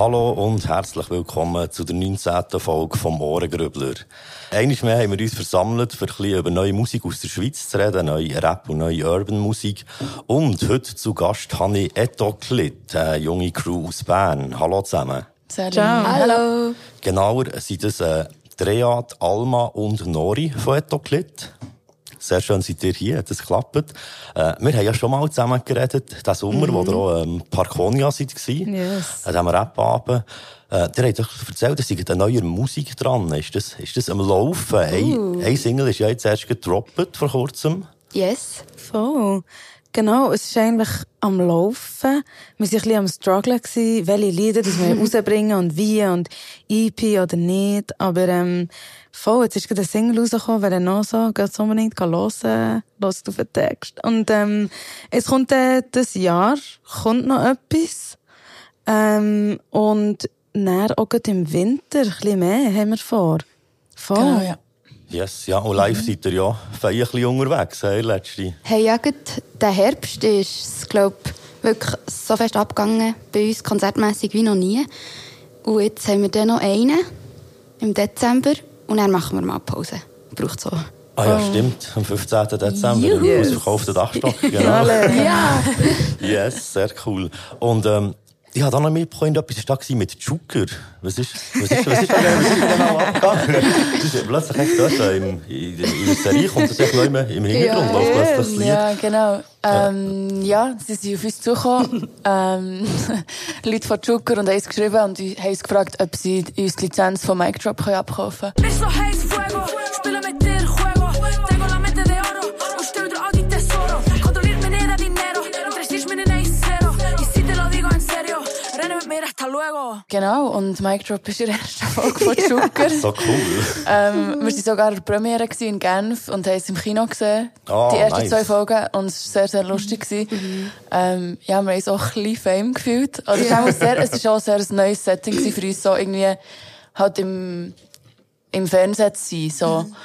Hallo und herzlich willkommen zu der 19. Folge vom Ohrengrübler. Einmal mehr haben wir uns versammelt, für ein bisschen über neue Musik aus der Schweiz zu reden, neue Rap und neue Urban Musik. Und heute zu Gast habe ich Etoklit, eine junge Crew aus Bern. Hallo zusammen. Salut. Ciao. Hallo. Genauer sind es äh, Dreat, Alma und Nori von Etoklit. Sehr schön seid ihr hier, das klappt. Äh, wir haben ja schon mal zusammen geredet, diesen Sommer, mhm. wo ihr auch ähm, Parkonia seid. Yes. An diesem Rap-Abend. Äh, ihr habt doch erzählt, dass eine neue Musik dran ist. Das, ist das am Laufen? Uh. Ein, ein Single ist ja jetzt erst gedroppt vor kurzem. Yes. Voll. Genau, es ist eigentlich am Laufen. Wir waren ein bisschen am Struggle, gewesen, welche Lieder das wir rausbringen und wie und EP oder nicht. Aber ähm, voll, jetzt ist gerade ein Single rausgekommen, wer noch so, geht unbedingt hören, hören auf den Text. Und ähm, es kommt äh, das Jahr, kommt noch etwas. Ähm, und dann auch im Winter ein bisschen mehr haben wir vor. Voll. Genau, ja. Yes, ja, und live mhm. seid ihr ja ein bisschen unterwegs, hey, letzte. Hey, ja, gut, der Herbst ist, glaube wirklich so fest abgegangen bei uns, konzertmässig wie noch nie. Und jetzt haben wir dann noch einen im Dezember und dann machen wir mal Pause. Braucht so. Ah ja, oh. stimmt. Am 15. Dezember. Juhu. Im ausverkauften Dachstock. Genau. ja. yes, sehr cool. Und ähm, ich habe auch noch mitbekommen, etwas war da mit Zucker. Was ist, was ist, was ist, da, ist genau abgegangen? Das ist plötzlich echt dort, in, in, in der Serie kommt das echt noch immer im Hintergrund, ja, läuft plötzlich das Ja, genau. Ähm, ja, sie sind auf uns zugekommen, ähm, Leute von Zucker und haben geschrieben und haben uns gefragt, ob sie uns die Lizenz von Mic Drop abkaufen können. Genau, und Mic Drop ist in der ersten Folge von Zucker. so cool. Ähm, wir waren sogar in der Premiere in Genf und haben es im Kino gesehen. Oh, die ersten nice. zwei Folgen. Und es war sehr, sehr lustig. Mhm. Ähm, ja, wir haben uns auch ein bisschen Fame gefühlt. Also, es, sehr, es war auch sehr ein neues Setting für uns, so irgendwie halt im, im Fernsehen zu sein. So. Mhm.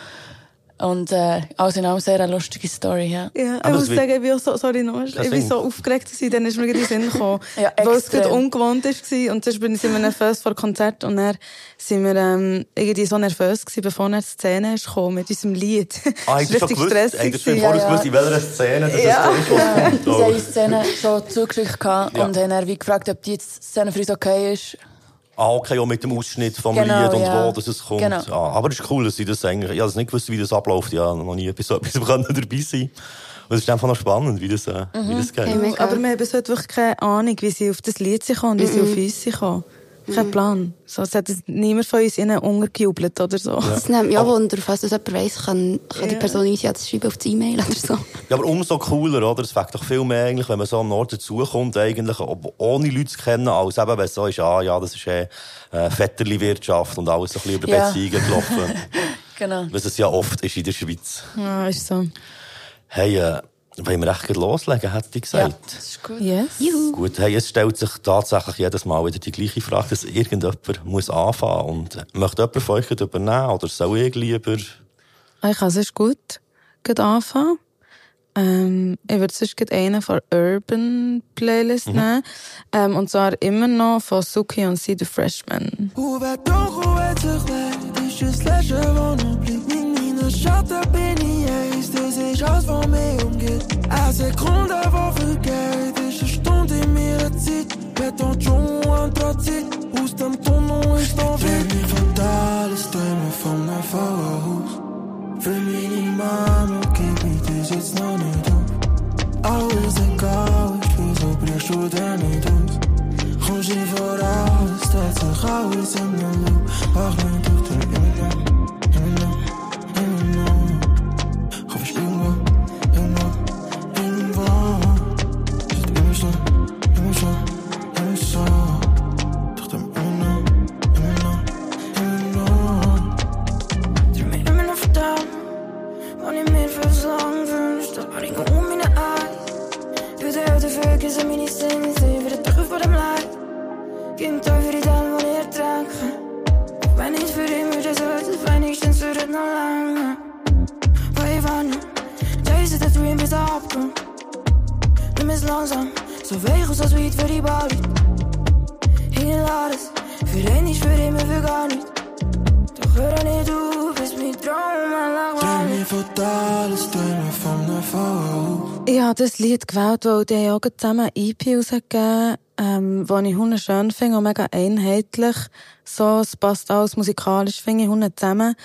Und äh, also in allem sehr eine lustige Story, ja. Ja, ich muss sagen, ich bin so, sorry, noch, ich bin so aufgeregt gewesen, dann ist mir in den Sinn gekommen. ja, weil es gerade ungewohnt war und sonst bin ich immer nervös vor Konzert und dann sind wir ähm, irgendwie so nervös gewesen, bevor er die Szene ist gekommen mit unserem Lied. Ah, ich richtig stressig. Eigentlich schon vorher ja, gewusst, in welcher Szene das ja, ist. Ja, wir haben die Szene schon zugeschickt ja. und haben dann wie gefragt, ob die Szene für uns okay ist. Ah, okay, auch mit dem Ausschnitt vom genau, Lied und ja. wo dass es kommt. Genau. Ah, aber es ist cool, dass sie das eigentlich, ich habe nicht gewusst, wie das abläuft, ja, noch nie etwas, etwas dabei sein. Und es ist einfach noch spannend, wie das, äh, mhm. wie das geht. Hey, aber wir haben bis heute wirklich keine Ahnung, wie sie auf das Lied kommen und wie mhm. sie auf uns kommen. Kein mhm. Plan. So, es hat niemand von uns ihnen untergejubelt oder so. Ja. Es nimmt mich auch Wunder, falls das jemand weiss, kann, kann die Person uns jetzt schreiben auf die E-Mail oder so. Ja, aber umso cooler, oder? Es fängt doch viel mehr eigentlich, wenn man so am Nord dazukommt, eigentlich, ohne Leute zu kennen, als eben, wenn es so ist, ah, ja, das ist eh, äh, Vetterli-Wirtschaft und alles so ein bisschen über ja. Beziehungen gelaufen. genau. Was es ja oft ist in der Schweiz. Ja, ist so. Hey, äh, wollen wir echt loslegen, hätte ich gesagt. Ja, das ist gut. Yes. Juhu. Gut, hey, es stellt sich tatsächlich jedes Mal wieder die gleiche Frage, dass irgendjemand muss anfangen muss. Und möchte jemand von euch übernehmen oder soll ich lieber? Ich kann es gut gut anfangen. Ähm, ich würde sonst einen von Urban Playlist mhm. nehmen. Ähm, und zwar immer noch von Suki und Sie, The Freshman. Sich aus von mir umgeht. Eine Sekunde, wo vergeht, ist eine Stunde in mir Zeit. Beton, Anthrazit, aus dem Tunnel ist noch weg. Für mich fatales Träume von einem Feuerhaus. Für meine Mama gib ich das jetzt noch nicht auf. Alles egal, wieso brichst du denn nicht aus? Kommst nicht voraus, stellt sich alles in der Luft. Mach mich durch den Inneren. langsam, so weeg als als wiet voor die bouw. Hier laat het. Weil die auch zusammen EP rausgegeben ähm, was ich Hunde schön finde und mega einheitlich. So, es passt alles musikalisch, finde ich Hunde zusammen.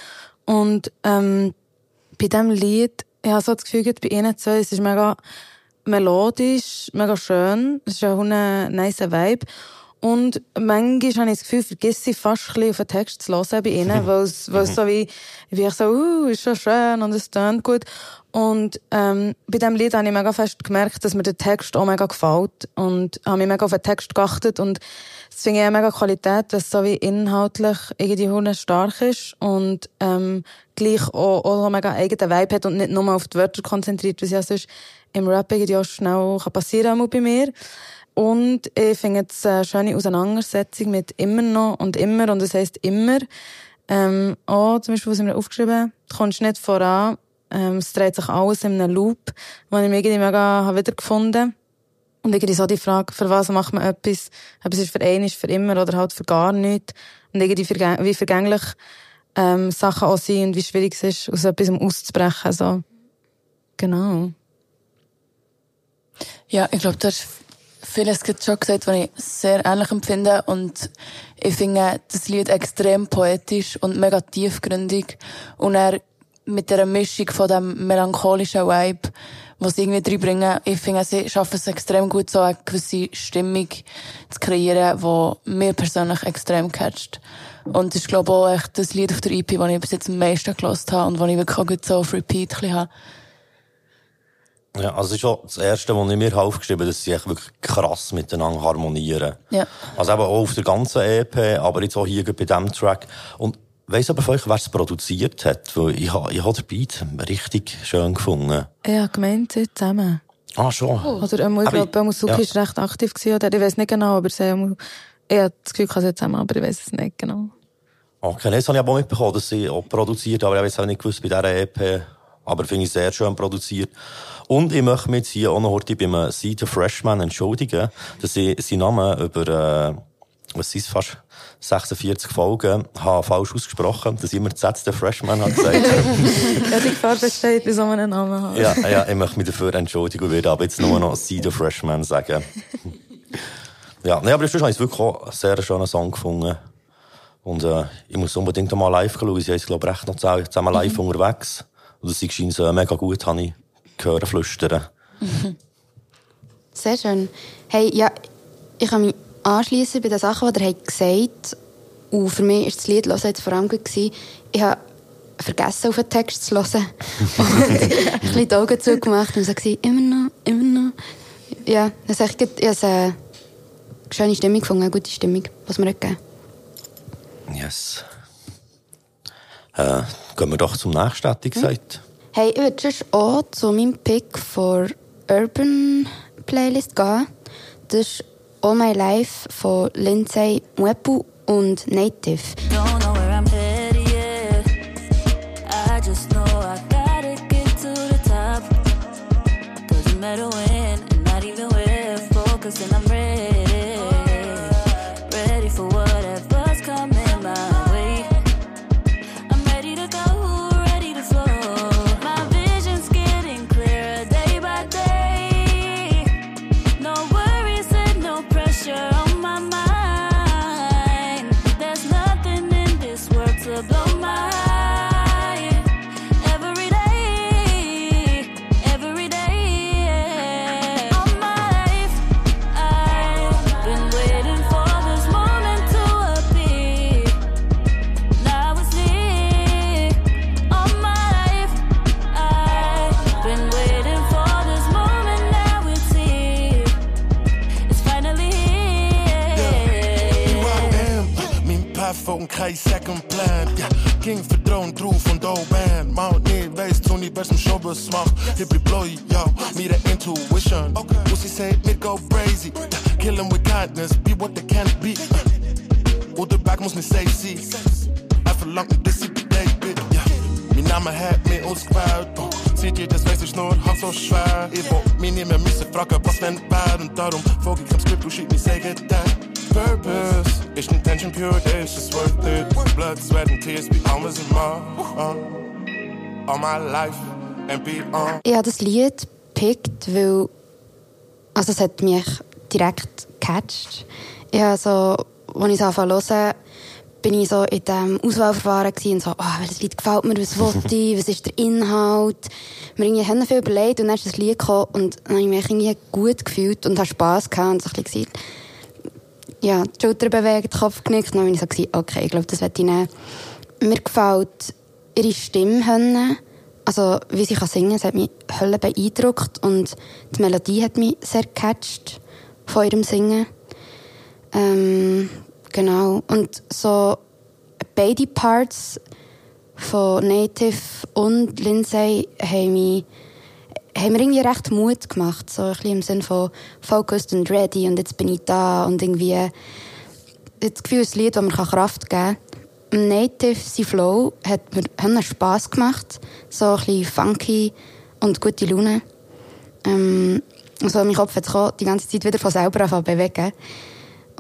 Und ähm, bei diesem Lied, ich habe so das Gefühl, bei ihnen zwei, es ist mega melodisch, mega schön. Es ist auch ein nice Vibe. Und manchmal habe ich das Gefühl, vergesse ich fast ein bisschen auf den Text zu hören bei ihnen, weil es, weil es so wie, wie ich so, uh, ist schon schön und es tönt gut. Und, ähm, bei diesem Lied habe ich mega fest gemerkt, dass mir der Text auch mega gefällt. Und habe mich mega auf den Text geachtet. Und das finde ich eine mega Qualität, dass es so wie inhaltlich irgendwie stark ist und, ähm, gleich auch, auch mega eigenen Vibe hat und nicht nur auf die Wörter konzentriert, was ja sonst im Rap irgendwie auch schnell passieren kann bei mir. Und ich finde es eine schöne Auseinandersetzung mit immer noch und immer, und das heisst immer. Ähm, auch zum Beispiel, was ich mir aufgeschrieben du kommst nicht voran, ähm, es dreht sich alles in einem Loop, den ich mir irgendwie mega habe wiedergefunden Und irgendwie so die Frage, für was macht man etwas? Es ist für einen, ist für immer oder halt für gar nichts. Und irgendwie wie vergänglich ähm, Sachen auch sind und wie schwierig es ist, aus etwas auszubrechen. So. Genau. Ja, ich glaube, du hast vieles schon gesagt, was ich sehr ähnlich empfinde. Und ich finde das Lied extrem poetisch und mega tiefgründig. Und er mit der Mischung von dem melancholischen Vibe, was sie irgendwie reinbringen, ich finde, sie schaffen es extrem gut, so eine gewisse Stimmung zu kreieren, die mir persönlich extrem catcht. Und das ist, glaube ich, auch echt das Lied auf der EP, das ich bis jetzt am meisten gelost habe und das ich wirklich auch gut so auf Repeat habe. Ja, also es ist auch das Erste, was ich mir aufgeschrieben habe, dass sie echt wirklich krass miteinander harmonieren. Ja. Also eben auch auf der ganzen EP, aber jetzt auch hier bei diesem Track. Und weiss aber von euch, wer es produziert hat? Weil ich habe, ich habe den Beat richtig schön gefunden. Ja, gemeint, sie zusammen. Ah, schon. Oh. Oder ähm, ich glaube, Musuki ja. ist recht aktiv gewesen, oder? Ich weiß nicht genau, aber sie, ich habe das Gefühl, sie zusammen, aber ich weiß es nicht genau. Okay, das habe ich aber auch mitbekommen, dass sie auch produziert, aber ich habe nicht gewusst bei dieser EP. Aber finde ich sehr schön produziert. Und ich möchte mich jetzt hier auch noch heute beim See the Freshman entschuldigen, dass ich seinen Namen über, äh, was ist fast 46 Folgen, habe falsch ausgesprochen, dass ich immer Z the Freshman habe gesagt. ja, die Gefahr besteht, wie so einen Namen haben. Ja, ja, ich möchte mich dafür entschuldigen und würde aber jetzt nur noch See the Freshman sagen. ja, nee, aber sonst habe ich wirklich auch einen sehr schönen Song gefunden. Und, äh, ich muss unbedingt mal live schauen. Sie sind, glaube ich, recht noch zusammen live mhm. unterwegs. Und das scheint so mega gut, habe ich hören flüstern. Sehr schön. Hey, ja, ich kann mich anschließen bei den Sachen, die ihr gesagt habt. Und für mich war das Lied hören jetzt vor allem gut. Gewesen. Ich habe vergessen, auf den Text zu hören. und ein bisschen die Augen zugemacht und so gesagt, immer noch, immer noch. Ja, das ist echt, ich habe eine schöne Stimmung gefunden, eine gute Stimmung, was mir gegeben Yes. Äh, gehen wir doch zum nächsten, hätte ich gesagt. Hey, ich würde auch zu meinem Pick für Urban Playlist gehen. Das ist All My Life von Lindsay Mwepu und Native. Don't know plan. Ja, King verdroon, true van dope band. Maar niet wees toen die best mijn showbiz mag. Hip deploy, yo, need an intuition. Okay. Pussy say, me go crazy. Kill them with kindness, be what they can't be. Uh, back moest niet safe see. Hij verlangt de city David, ja. Mijn naam hat mir uns gebaut. Seht ihr, das weiß ich nur, so schwer. Ich wollt mich nicht mehr müssen fragen, was wenn wär. Und darum folge ich am Skript und schick mich sagen, Purpose Ist Intention pure, it's just worth it. Blood, sweat and tears be almost in my, uh, all my life and beyond. Ich habe das Lied gepickt, weil also es hat mich direkt gecatcht. Ich habe so, als ich es anfangen zu bin ich so in diesem Auswahlverfahren und so, oh, welches Lied gefällt mir, was wollte ich, was ist der Inhalt. Mir irgendwie viel überlegt und dann ist das Lied gekommen und dann habe ich mich irgendwie gut gefühlt und habe Spass gehabt und so ein bisschen gesagt, ja, die Schulter bewegt, Kopf genickt dann bin ich so, okay, ich glaube, das werde ich nehmen. Mir gefällt ihre Stimme, also wie sie kann singen, es hat mich Hölle beeindruckt und die Melodie hat mich sehr gecatcht von ihrem Singen. Ähm, Genau. Und so beide Parts von Native und Lindsay haben, mich, haben mir irgendwie recht Mut gemacht. So ein bisschen im Sinne von focused und ready und jetzt bin ich da und irgendwie das Gefühl, ein Lied, das mir Kraft geben kann. Native, sein Flow, hat mir Spass gemacht. So ein bisschen funky und gute Laune. Ähm, also mein Kopf hat sich die ganze Zeit wieder von selber bewegen.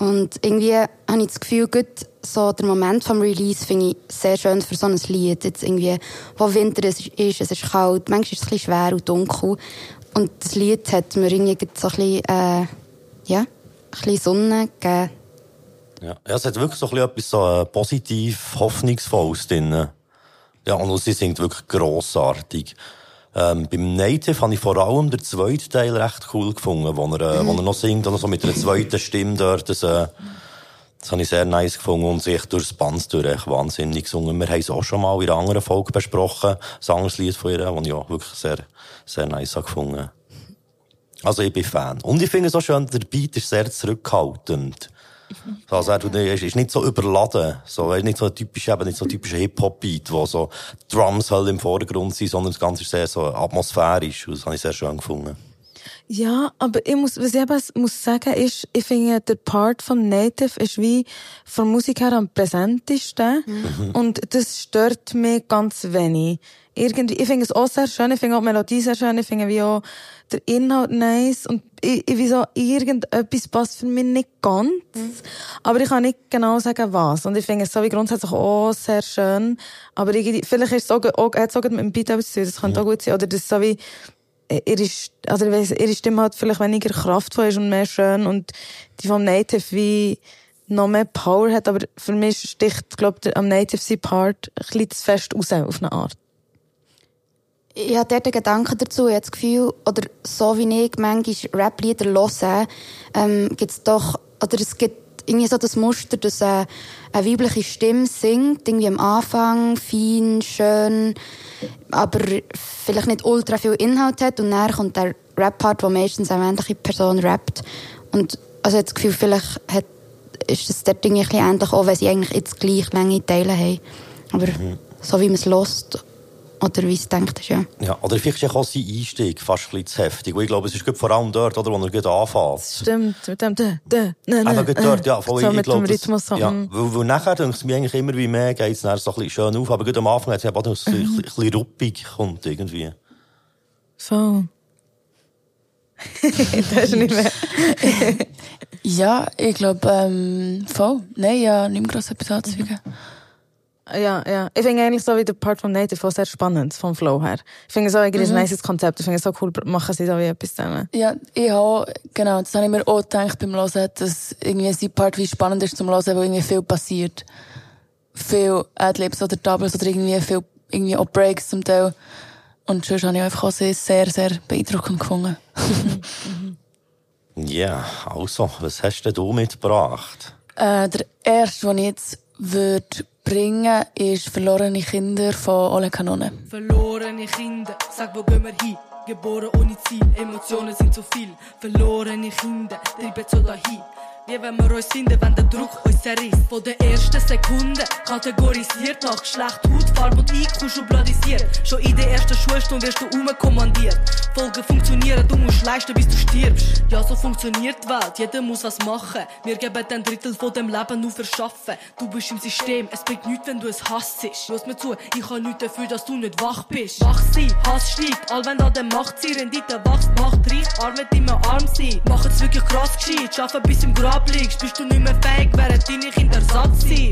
Und irgendwie habe ich das Gefühl, gut, so der Moment vom Release finde ich sehr schön für so ein Lied. Jetzt irgendwie, wo Winter ist, es ist kalt, manchmal ist es ein schwer und dunkel. Und das Lied hat mir irgendwie so ein bisschen, äh, ja, ein bisschen Sonne gegeben. Ja, es hat wirklich so etwas so äh, positiv, hoffnungsvolles drin. Ja, und sie singt wirklich grossartig. Ähm, beim Native habe ich vor allem den zweiten Teil recht cool gefunden, wo er, äh, wo er noch singt, und so mit einer zweiten Stimme dort. Das, äh, das habe ich sehr nice gefunden und sich durchs Band durch echt wahnsinnig gesungen. Wir haben es auch schon mal in einer anderen Folge besprochen, ein anderes Lied von ihr, das ich auch wirklich sehr, sehr nice gefunden Also ich bin Fan. Und ich finde es auch schön, der Beat ist sehr zurückhaltend. Also er ist, ist nicht so überladen. So, er ist nicht so typisch, eben nicht so typischer Hip-Hop-Beat, wo so Drums halt im Vordergrund sind, sondern das Ganze ist sehr so atmosphärisch. Und das habe ich sehr schön gefunden. Ja, aber ich muss, was ich eben muss sagen, ist, ich finde, der Part vom Native ist wie von Musik her am präsentesten. Mhm. Und das stört mich ganz wenig. Irgendwie, ich finde es auch sehr schön, ich finde auch die Melodie sehr schön, ich finde wie auch der Inhalt nice und ich, ich wieso irgendetwas passt für mich nicht ganz. Mhm. Aber ich kann nicht genau sagen, was. Und ich finde es so wie grundsätzlich auch sehr schön. Aber irgendwie, vielleicht ist es auch, auch, es auch mit dem Beat etwas zu tun, das könnte mhm. auch gut sein. Oder das ist so wie, ihre, also ich weiss, ihre Stimme hat vielleicht weniger kraftvoll ist und mehr schön und die vom Native wie noch mehr Power hat, aber für mich sticht, glaube ich, am Native sein Part ein bisschen zu fest raus, auf eine Art. Ich habe dort einen Gedanken dazu, ich habe das Gefühl, oder so wie ich manchmal Rap-Lieder höre, ähm, gibt es doch, oder es gibt irgendwie so das Muster, dass äh, eine weibliche Stimme singt, irgendwie am Anfang, fein, schön, aber vielleicht nicht ultra viel Inhalt hat und dann kommt der Rap-Part, wo meistens eine männliche Person rappt. Und also ich das Gefühl, vielleicht hat, ist das dort irgendwie ein bisschen ähnlich, auch wenn sie eigentlich jetzt gleich lange Teile haben. Aber mhm. so wie man es lässt, oder wie es denkt, ist, ja. Ja, oder vielleicht ist auch sein Einstieg fast ein bisschen zu heftig. Und ich glaube, es ist vor allem dort, oder, wo er gut anfängt. Stimmt, mit dem, da, da, ne, ne. Eben dort, ja, voll, so ich, mit glaube, dem Rhythmus. Das, ja, weil, weil nachher denke ich mir eigentlich immer wie mehr, geht es so ein bisschen schön auf, aber gut am Anfang hat es eben auch so ein bisschen ruppig kommt, irgendwie. So. das ist nicht mehr. ja, ich glaube, ähm, voll. Nein, ja, nicht mehr gross etwas anzufügen. Ja, ja. Ich finde eigentlich so wie der Part von Native auch sehr spannend, vom Flow her. Ich finde es auch irgendwie mhm. ein nice Konzept. Ich finde es so cool, machen sie da wie etwas zusammen. Ja, ich habe, genau, das habe ich mir auch gedacht beim Hören, dass irgendwie sein Part wie spannend ist zum Hören, weil irgendwie viel passiert. Viel Adlibs oder Doubles oder irgendwie viel, irgendwie auch Breaks zum Teil. Und sonst habe ich einfach auch sehr, sehr, sehr beeindruckend gefunden. Ja, also, was hast denn du mitgebracht? Äh, der erste, den ich jetzt würde bringen, ist Verlorene Kinder von Ole Kanone. Verlorene Kinder, sag wo gehen wir hin? Geboren ohne Ziel, Emotionen sind zu viel. Verlorene Kinder, treiben so dahin. Wie wenn wir uns finden, wenn der Druck uns zerrisst. Von der ersten Sekunde kategorisiert nach Geschlecht, Hautfarbe und IQ schubladisiert. Schon in der ersten Schulstunde wirst du umkommandiert. Folgen funktionieren, du musst leisten, bis du stirbst. Ja, so funktioniert die Welt, jeder muss was machen. Wir geben ein Drittel von dem Leben nur verschaffen. Du bist im System, es bringt nichts, wenn du es hasst. Hörst mir zu, ich kann nichts dafür, dass du nicht wach bist. Wach sein, Hass steigt, all wenn an der Macht sie Rendite wächst, Macht reich, arm wird immer arm sein. Mach es wirklich krass gescheit, schaffen bis im Grab liegst, bist du nicht mehr fähig, während deine Kinder satt sein.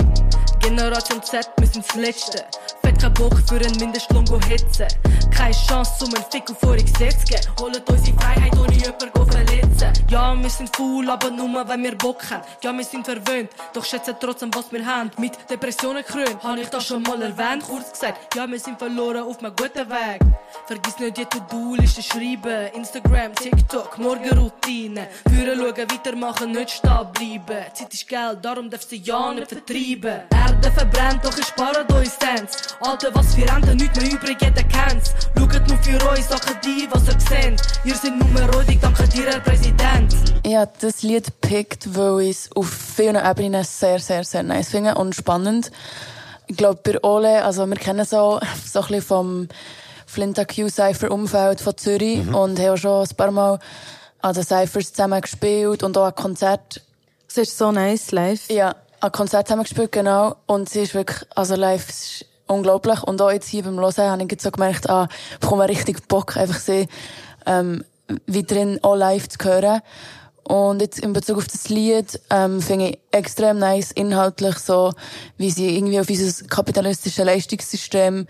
Generation Z, wir sind das Letzte. Fett kein Bock für einen Mindestlohn go hetzen. Keine Chance, um einen Fick auf eure Gesetze geben. Holt unsere Freiheit, ohne jemanden go verletzen. Ja, wir sind faul, aber nur, wenn wir Bock haben. Ja, wir sind verwöhnt, doch schätzen trotzdem, was wir haben. Mit Depressionen krönt, habe ich das schon mal erwähnt. Kurz gesagt, ja, wir sind verloren auf einem guten Weg. Vergiss nicht die To-Do-Liste schreiben. Instagram, TikTok, Morgenroutine. Führen, schauen, weitermachen, nicht stehen bleiben. Zeit ist Geld, darum darfst du ja nicht vertreiben. Erde verbrennt, doch spare uns Cents. Alter, was für Ende, nichts mehr übrig, jeder kennt's. Schaut nur für euch, sagt die, was ihr seht. Ihr seid nur räudig, danke dir, Herr Präsident. Ich habe das Lied gepickt, weil ich es auf vielen Ebenen sehr, sehr, sehr nice finde und spannend. Ich glaube, bei Ole, also wir kennen so, so ein bisschen vom Flinta Q Cypher Umfeld von Zürich mhm. und haben auch schon ein paar Mal an den Cyphers zusammen gespielt und auch an Konzert. Es ist so nice live. Ja, an Konzert zusammen gespielt, genau. Und sie ist wirklich, also live, ist unglaublich. Und auch jetzt hier beim Hören habe ich jetzt so gemerkt, ah, ich bekomme richtig Bock, einfach sie, ähm, weiterhin auch live zu hören. Und jetzt in Bezug auf das Lied ähm, finde ich extrem nice inhaltlich so, wie sie irgendwie auf unser kapitalistisches Leistungssystem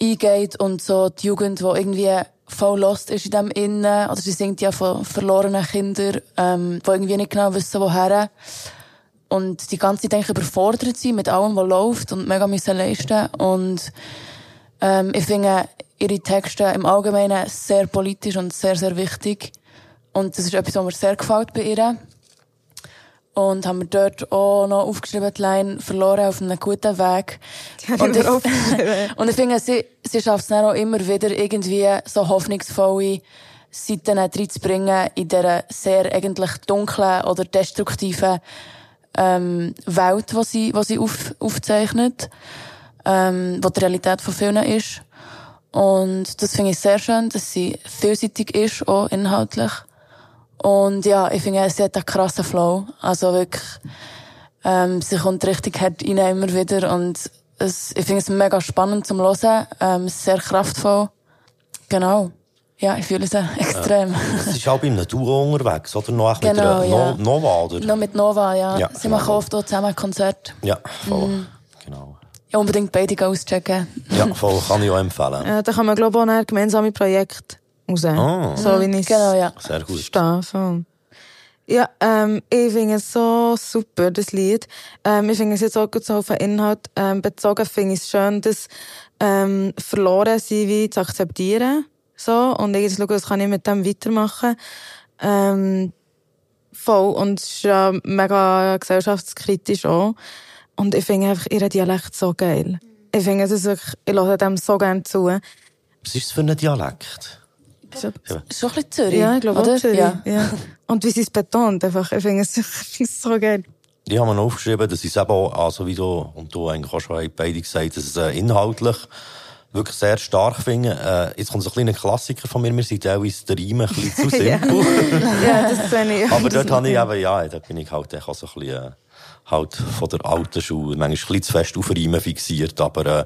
eingeht und so die Jugend, die irgendwie voll lost ist in dem Innen, oder sie singt ja von verlorenen Kindern, ähm, die irgendwie nicht genau wissen, woher. Und die ganze Zeit eigentlich überfordert sind mit allem, was läuft und mega müssen leisten. Und, ähm, ich finde ihre Texte im Allgemeinen sehr politisch und sehr, sehr wichtig. Und das ist etwas, was mir sehr gefällt bei ihr. Und haben wir dort auch noch aufgeschrieben, die Line verloren auf einem guten Weg. Und ich, und ich finde, sie, sie schafft es dann auch immer wieder irgendwie so hoffnungsvolle Seiten reinzubringen in dieser sehr eigentlich dunklen oder destruktiven ähm, Welt, die sie, die sie auf, aufzeichnet, ähm, wo die Realität von vielen ist. Und das finde ich sehr schön, dass sie vielseitig ist, auch inhaltlich. Und ja, ich finde, sie hat einen krassen Flow. Also wirklich, ähm, sie kommt richtig hart rein immer wieder und es, ich finde es mega spannend zum Hören, ähm, sehr kraftvoll. Genau. Ja, ich fühle es extrem. Ja. Sie ist auch bei einem Duo unterwegs, oder? Noch genau, mit einer ja. no Nova, oder? Noch mit Nova, ja. ja Sie machen oft auch zusammen Konzerte. Ja, voll. Mhm. Genau. Ja, unbedingt beide auschecken. Ja, voll, kann ich auch empfehlen. Ja, da kann man, glaube ich, auch ein gemeinsames Projekt raus. Oh. So wie ich genau, ja. Sehr gut. Verstehe. Ja, ähm, ich finde es so super, das Lied. Ähm, ich finde es jetzt auch gut so auf den Inhalt ähm, bezogen, finde ich es schön, das ähm, verloren sein wie zu akzeptieren. So, und ich schaue, was kann ich mit dem weitermachen. Ähm, voll. Und es ist ja mega gesellschaftskritisch auch. Und ich finde einfach ihren Dialekt so geil. Ich finde es wirklich, ich höre dem so gerne zu. Was ist das für ein Dialekt? So, ja. Schon ein bisschen Zürich. Ja, ich glaube auch Zürich. Ja. ja. Und wie sie es betont, einfach. Ich finde es so geil. Ich habe mir aufgeschrieben, dass es eben auch, also wie du und du eigentlich auch schon beide gesagt dass es äh, inhaltlich wirklich sehr stark finde. Äh, jetzt kommt so ein kleiner Klassiker von mir. Wir sind teilweise der Reim ein bisschen zu simpel. ja, das sehe ich. Aber dort habe ich eben, ja, da bin ich halt auch so ein bisschen, äh, halt von der alten Schule, manchmal ein bisschen zu fest auf Reimen fixiert, aber äh,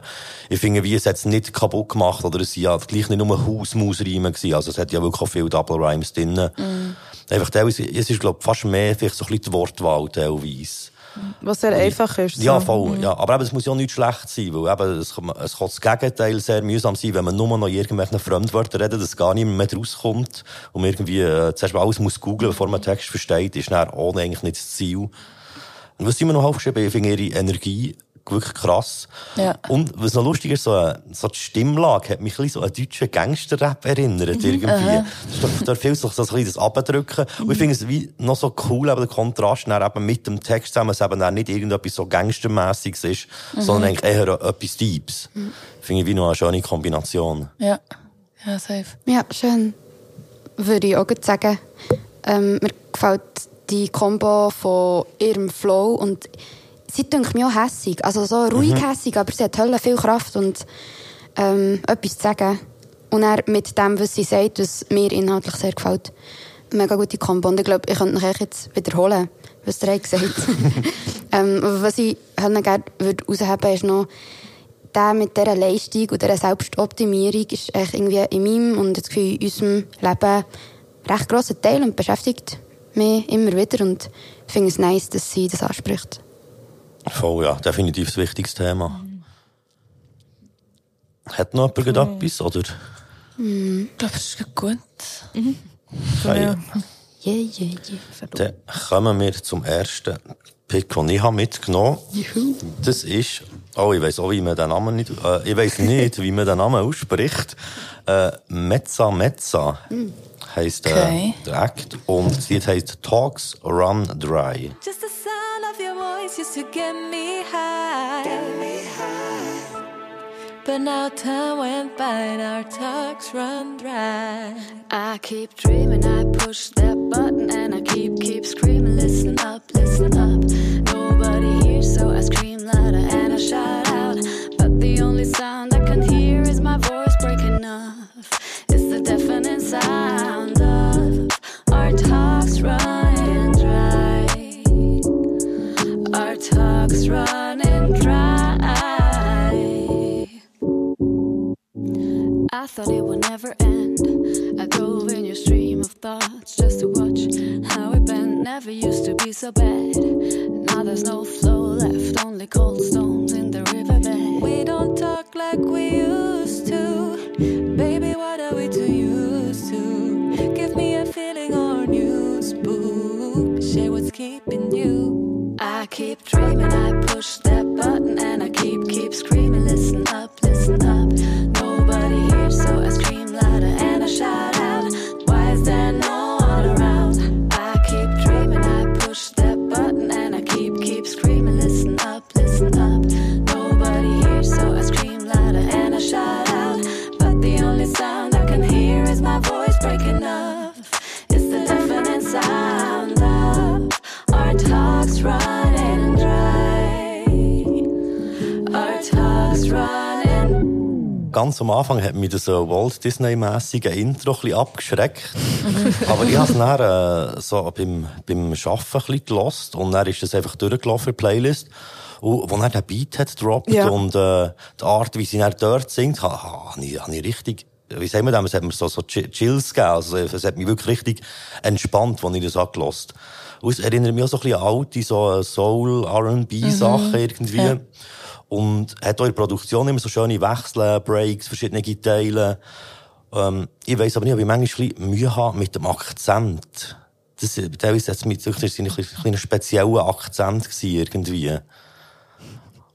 ich finde, wie es jetzt nicht kaputt gemacht, oder es sind ja gleich nicht nur Hausmaus-Reimen gewesen, also es hat ja wirklich auch viele Double Rhymes drin. Mm. Einfach teilweise, es ist, glaube ich, fast mehr vielleicht so ein bisschen die Wortwahl teilweise. Was sehr einfach ist. So. Ja, voll. Mhm. Ja. Aber eben, es muss ja nicht schlecht sein, weil eben, es, es kann das Gegenteil sehr mühsam sein, wenn man nur noch irgendwelche Fremdwörter redet, dass gar nicht mehr rauskommt und man irgendwie äh, zuerst mal alles muss googeln, bevor man Text versteht, ist dann ohne eigentlich nicht das Ziel. Was wir noch aufgeschrieben? Ich finde ihre Energie wirklich krass. Ja. Und was noch lustig ist, so, so die Stimmlage hat mich ein bisschen so an deutschen Gangster-Rap erinnert, mhm. irgendwie. Uh -huh. Da fehlt so, so ein bisschen das Abdrücken. Mhm. Und ich finde es wie noch so cool, aber der Kontrast dann eben mit dem Text zusammen, dass eben dann nicht irgendetwas so Gangstermäßiges ist, mhm. sondern eigentlich eher etwas Deeps. Mhm. Finde ich wie noch eine schöne Kombination. Ja. Ja, safe. Ja, schön. Würde ich auch sagen. Ähm, mir gefällt die Kombo von ihrem Flow und sie denkt mir auch hässig. Also so ruhig mhm. hässig, aber sie hat Hölle viel Kraft und ähm, etwas zu sagen. Und er mit dem, was sie sagt, was mir inhaltlich sehr gefällt. Mega gute Kombo. Und ich glaube, ich könnte mich jetzt wiederholen, was der gesagt ähm, Was ich gerne würde rausheben ist noch, der mit dieser Leistung und dieser Selbstoptimierung ist irgendwie in meinem und das Gefühl in unserem Leben ein recht grosser Teil und beschäftigt mich immer wieder. Und ich finde es nice, dass sie das anspricht. Voll, ja, definitiv das wichtigste Thema. Hat noch jemand mhm. etwas, oder? Mhm. Ich glaube, das ist gut. Mhm. Okay. Ja. Yeah, yeah, yeah. Dann kommen wir zum ersten Pick, den ich mitgenommen habe. Das ist, oh, ich weiss auch, wie man den Namen nicht, äh, ich weiss nicht, wie man den Namen ausspricht. Äh, Mezza Mezza mm. Heisst äh, okay. der Act und das Lied heisst Talks Run Dry. Just the sound of your voice used to get me high. Get me high. But now time went by and our talks run dry. I keep dreaming, I push that button and I keep, keep screaming. Listen up, listen up. Nobody hears, so I scream louder and I shout out. But the only sound I can hear is my voice breaking off. It's the deafening sound running dry. I thought it would never end. I dove in your stream of thoughts just to watch how it bent. Never used to be so bad. Now there's no flow left, only cold stones in the riverbed. We don't talk like we used to. Baby, what are we too used to? Give me a feeling or a new. Share what's keeping you. I keep dreaming, I push that button and I keep, keep screaming. Listen up, listen up. Ganz am Anfang hat mich das so Walt Disney-mässige Intro ein bisschen abgeschreckt. Aber ich habe es dann äh, so beim, beim Arbeiten ein bisschen gelost und dann ist das einfach durchgelaufen, die Playlist. Und wo er den Beat hat gedroppt ja. und äh, die Art, wie sie dann dort singt, habe ha, ich, hab ich richtig, wie sagen wir das, es hat mir so, so Chills gegeben. Also, es hat mich wirklich richtig entspannt, als ich das angelost Und es erinnert mich auch so ein bisschen an alte so Soul, R&B-Sachen mhm. irgendwie. Ja. Und hat auch in der Produktion immer so schöne Wechsel, Breaks, verschiedene Teile. Ähm, ich weiss aber nicht, ob ich manchmal ein Mühe habe mit dem Akzent. Das, teilweise hat es mit, das ein, ein spezieller Akzent gewesen, irgendwie.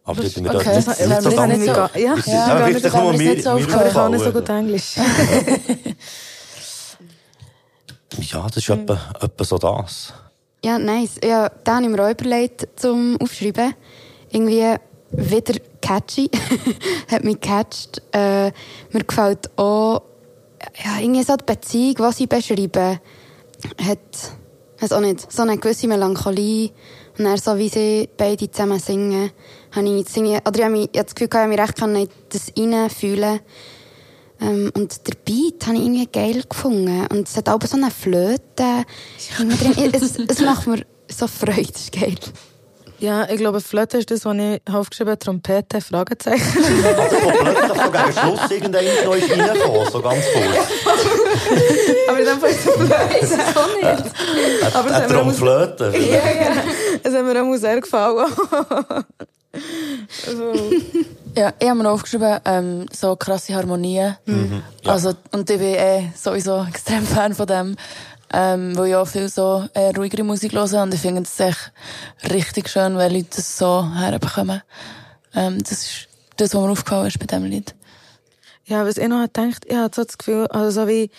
Aber das, mir okay. da nicht, nicht so ganz... Nicht so, ja, ja, ja, ja nur mir, so mir Ich kann nicht so gut Englisch. ja, das ist etwa, etwa so das. Ja, nice. Ja, den habe ich mir auch überlegt zum Aufschreiben. Irgendwie wieder catchy. hat mich gecatcht. Äh, mir gefällt auch, ja, irgendwie so die Beziehung, die sie beschreiben, hat, weiß auch nicht, so eine gewisse Melancholie. Und dann so, wie sie beide zusammen singen, habe ich jetzt oder ich habe mich, ich habe das Gefühl, ich habe mich recht in das reinfühlen ähm, und der Beat habe ich irgendwie geil gefunden. Und es hat auch so eine Flöte. es, es macht mir so Freude, das ist geil. Ja, ich glaube, Flöte ist das, was ich aufgeschrieben habe, Trompete, Fragezeichen. Also von plötzlich so gegen Schluss irgendein Intro ist reingekommen, so ganz kurz. Aber in dem Fall ist es Flöte auch nicht. Aber es Trompflöte. Ja, ja. Es hat mir auch sehr gefallen. also. Ja, ich habe mir aufgeschrieben, ähm, so krasse Harmonien. Mhm, ja. Also, und ich bin eh sowieso extrem Fan von dem ähm, wo ich auch viel so äh, ruhigere Musik höre und ich finde es echt richtig schön, wenn Leute das so herbekommen. Ähm, das ist das, was mir aufgefallen ist bei diesem Lied. Ja, was ich noch gedacht, ich hatte so das Gefühl, also so wie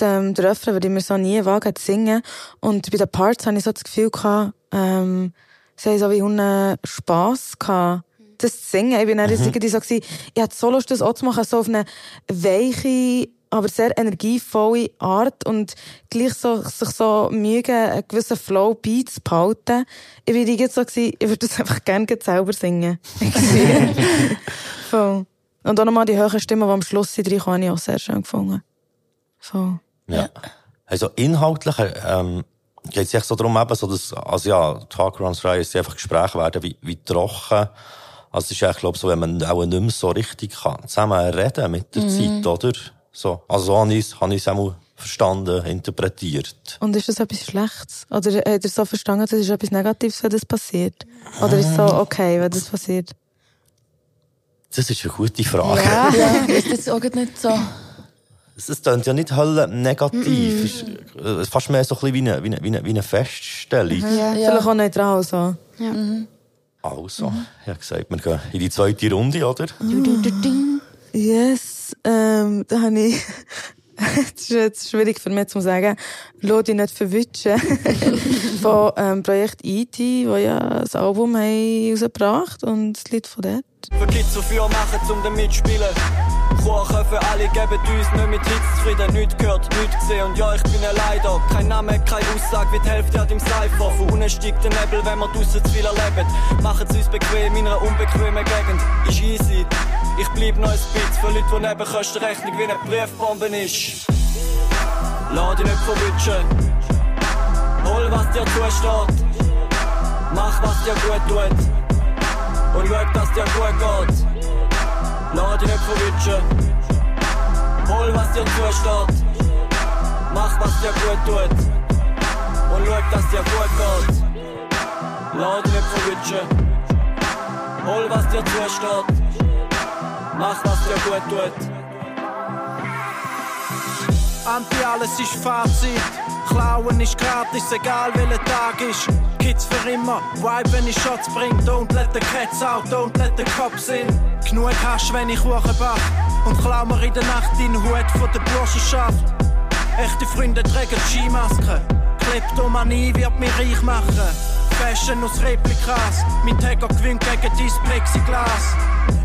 dem, der Refrain würde ich mir so nie wagen zu singen und bei den Parts hatte ich so das Gefühl gehabt, ähm, sie haben so wie einen Spass gehabt, das zu singen. Ich bin dann mhm. irgendwie so gewesen, ich hatte so Lust, das auch zu machen, so auf eine weiche, aber sehr energievolle Art und gleich so, sich so mögen, einen gewissen Flow Beats behalten. Ich bin jetzt so gewesen, ich würde das einfach gerne selber singen. Voll. Und auch nochmal die höhere Stimme, die am Schluss sind, habe ich auch sehr schön gefunden. Voll. Ja. Also inhaltlich, ähm, geht es echt so darum, eben so, dass, also ja, Talk Runs Dry, ist einfach Gespräche werden wie, wie trocken. Also es ist eigentlich, glaube so, wenn man auch nicht mehr so richtig kann, zusammen reden mit der mhm. Zeit, oder? So. Also so habe ich es, es auch verstanden, interpretiert. Und ist das etwas Schlechtes? Oder hat er so verstanden, dass es etwas Negatives, wenn das passiert? Oder ist es so okay, wenn das passiert? Das ist eine gute Frage. Ja, ja ist das auch nicht so. Es klingt ja nicht Hölle negativ. Es ist fast mehr so ein bisschen wie eine, wie eine, wie eine, wie eine Feststellung. Ja. Vielleicht auch neutral so. Ja. Also, ich habe gesagt, wir gehen in die zweite Runde, oder? Yes, ähm, da habe ich, das ist jetzt schwierig für mich zu sagen, lass dich nicht verwutschen. von ähm, Projekt E.T., wo ja das Album haben rausgebracht und das Lied von dort. Für Kids Feuer machen, um dann mitspielen. Kuchen für alle geben uns nicht mit Hits zufrieden. Nichts gehört, nichts gesehen und ja, ich bin allein da. Kein Name, keine Aussage, wie die Hälfte hat im Cypher. Von unten steigt der Nebel, wenn wir draussen zu viel erleben. Machen es uns bequem in einer unbequemen Gegend. Ist easy, ich bleib noch ein bisschen für Leute, die Nebenkostenrechnung wie eine Briefbombe ist. Lass dich nicht verwutschen. Hol, was dir zusteht. Mach, was dir gut tut. Und schau, dass dir gut geht. Lass dich nicht verwutschen. Hol, was dir zusteht. Mach, was dir gut tut. Und schau, dass dir gut geht. Lass dich nicht verwutschen. Hol, was dir zusteht. Mach, was dir gut tut. Anti alles ist Fazit. Klauen ist gratis, egal welcher Tag ist. Kids für immer, Vibe, wenn ich Shots bring. Don't let the cats out, don't let the cops in. Genug Hasch, wenn ich Kuchen bach. Und klau mir in der Nacht den Hut von der Burschenschaft. Echte Freunde tragen Skimasken. Kleptomanie wird mich reich machen. Fashion aus Replikas. Mein Tagger gewinnt gegen dein Plexiglas.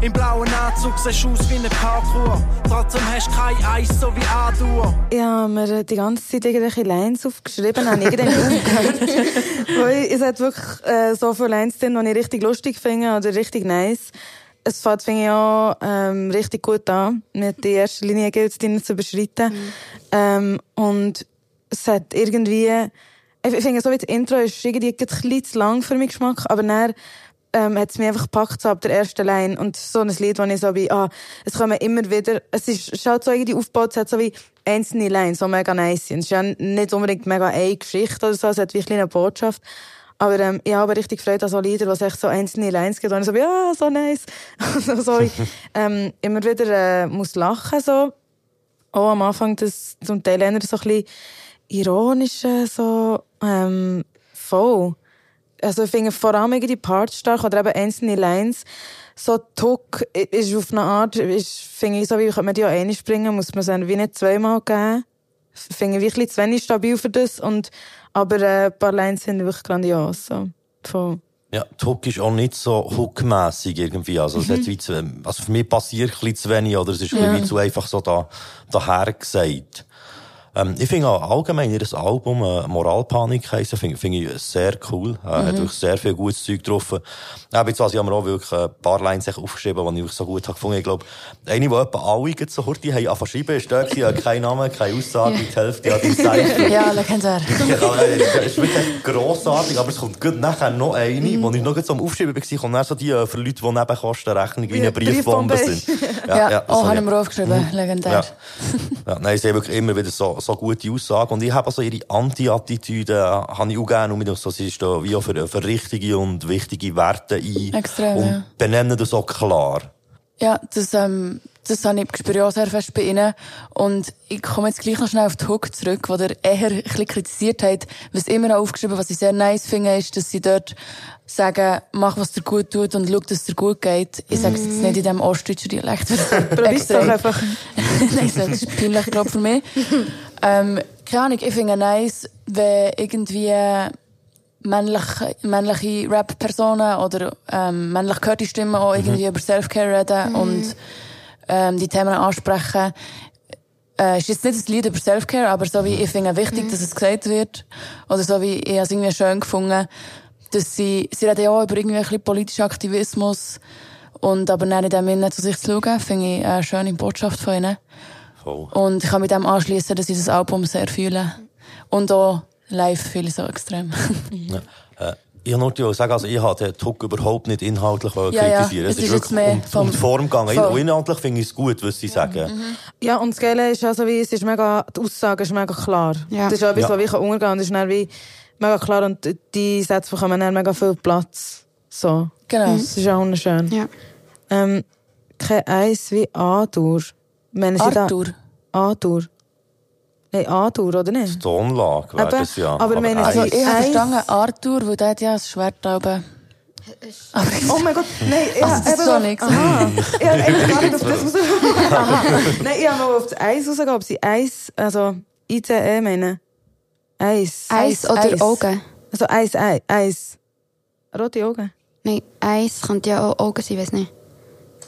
Im blauen Anzug siehst du aus wie ein Parkour. Trotzdem hast du kein Eis, so wie A-Dur. Ich habe mir die ganze Zeit irgendwelche Lines aufgeschrieben, habe aufgehört. Weil es hat wirklich äh, so viele Lines drin, die ich richtig lustig finde oder richtig nice. Es fängt, finde ich, auch ähm, richtig gut an. Mit der ersten Linie gilt es drin zu überschreiten. Mhm. Ähm, und es hat irgendwie... Ich finde, so wie das Intro ist irgendwie ein bisschen zu lang für meinen Geschmack, aber dann ähm, hat es mich einfach gepackt, so ab der ersten Line. Und so ein Lied, wo ich so wie, ah, es kommen immer wieder, es ist, schaut so irgendwie aufgebaut, es hat so wie einzelne Lines, so mega nice sind. Es ist ja nicht unbedingt mega eine Geschichte oder so, es hat wirklich eine Botschaft. Aber ähm, ich habe richtig Freude an so Lieder, wo es echt so einzelne Lines gibt und ich so wie, ah, so nice. so, so wie, ähm, immer wieder äh, muss lachen, so. Auch am Anfang das zum Teil eher so ein bisschen ironische, so, ähm, voll also ich finde vor allem die Parts stark oder eben einzelne Lines. So Tuck ist auf eine Art, ist, finde ich, so wie könnte man die auch einspringen, muss man es wie nicht zweimal geben. Finde ich wirklich zu wenig stabil für das und, aber äh, ein paar Lines sind wirklich grandios, so. Voll. Ja, Hook ist auch nicht so hookmässig irgendwie. Also, es hat wie zu, also für mich passiert ein bisschen zu wenig, oder es ist ja. wie zu einfach so da, daher gesagt. Ähm, ich finde auch allgemein ihr Album äh, Moralpanik heissen, finde find ich sehr cool. Äh, mhm. Hat wirklich sehr viel gutes Zeug getroffen. Ja, jetzt also, ich habe mir auch wirklich ein paar Lines aufgeschrieben, die ich so gut habe gefunden. Ich glaube, eine, die etwa alle so hurtig haben angefangen schreiben, ist da gewesen, kein Name, keine Aussage, die Hälfte hat im Seite. Ja, legendär. ja, es ist wirklich grossartig, aber es kommt gut nachher noch eine, mhm. wo ich noch so am Aufschreiben war, kommt dann so die äh, für Leute, die Nebenkostenrechnung wie eine Briefbombe sind. Ja, ja, ja oh, haben wir aufgeschrieben, mhm. legendär. Ja. ja, nein, ich sehe wirklich immer wieder so, so gute Aussagen. Und ich habe also ihre Anti-Attitüde, äh, habe ich auch gerne, und so, sie ist da wie auch für, für richtige und wichtige Werte ein. Extrem, und ja. benennen das auch klar. Ja, das, ähm, das habe ich, spüre auch sehr fest bei ihnen. Und ich komme jetzt gleich noch schnell auf die Hook zurück, wo der eher ein bisschen kritisiert hat. Was immer noch aufgeschrieben, was ich sehr nice finde, ist, dass sie dort sagen, mach, was dir gut tut und schau, dass es dir gut geht. Ich sage es jetzt nicht in diesem ostdeutschen Dialekt. Probier's doch einfach. Nein, das ist peinlich, glaube für mich. ähm, keine Ahnung, ich finde es nice, wenn irgendwie männliche, männliche Rap-Personen oder ähm, männlich gehörte Stimmen auch irgendwie mhm. über Self-Care reden mhm. und ähm, die Themen ansprechen. Äh, ist jetzt nicht ein Lied über Self-Care, aber so wie ich finde wichtig, mhm. dass es gesagt wird. Oder so wie ich es irgendwie schön gefunden, dass sie, sie reden ja auch über irgendwie ein bisschen politischen Aktivismus und aber dann in dem Sinne zu sich zu schauen, finde ich eine schöne Botschaft von ihnen. Voll. Und ich kann mit dem anschließen, dass ich das Album sehr fühle. Und auch live fühle ich so extrem. ja. äh, Ich wollte nur sagen, also ich habe den Tuck überhaupt nicht inhaltlich Ja, kritisieren. ja, Es es ist wirklich mehr um, vom- um die Form gegangen. Voll. Inhaltlich finde ich es gut, was sie sagen. Ja, und das Geile ist also wie, es ist mega, die Aussage ist mega klar. Ja. Das ist auch etwas, Ja. was wie umgehen kann. Das ist dann wie mega klar und die Sätze bekommen dann mega viel Platz. So. Genau. Das ist auch wunderschön. Ja. Ähm, kein Eis wie A-Dur. Meinen Da- Arthur. A-Dur. Nein, A-Dur, oder nicht? Die Tonlage wäre Aber- das ja. aber meine- Also ich habe verstanden, Arthur, weil der hat ja ein Schwert da oben. Aber Oh mein Gott, nein, ich Also, das ist so nichts. Aha. Ich habe eigentlich gar nicht auf das raus... Aha. Nein, ich habe mal auf das Eis rausgegangen, ob sie Eis, also ICE meinen. Eis. Eis oder Eis. Augen? Also Eis, Eis, Eis. Rote Augen. Nein, Eis könnte ja auch Augen sein, weiß nicht.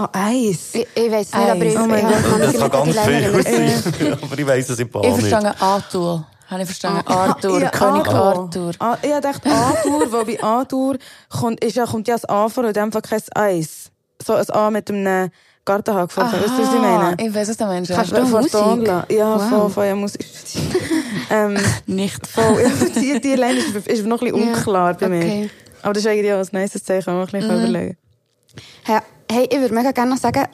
Oh, Eis. Ich, ich weiß nicht, Eis. aber ich, Oh mein ich Gott. Das kann ganz viel sein. Aber ich weiss es im Paar ich nicht. verstanden Arthur. Habe ich verstanden? Arthur, Ja, König Arthur. Arthur. Ah, ich dachte A-Tour, weil bei A-Tour kommt, ist ja, kommt ja das A vor und in dem Fall kein Eis. So ein A mit einem Gartenhaken vor. Weißt du, was ich meine? ich weiß, was der Mensch Kannst du- Von Musik? Tonla. Ja, Wow. von, von ja, Musik. ähm, Nicht. voll. Ja, die, die Line ist, ist noch ein bisschen unklar bei mir. okay. Aber das ist eigentlich auch ein nices Zeichen, kann man ein bisschen überlegen. Hey, hey, ich würde mega gerne noch sagen,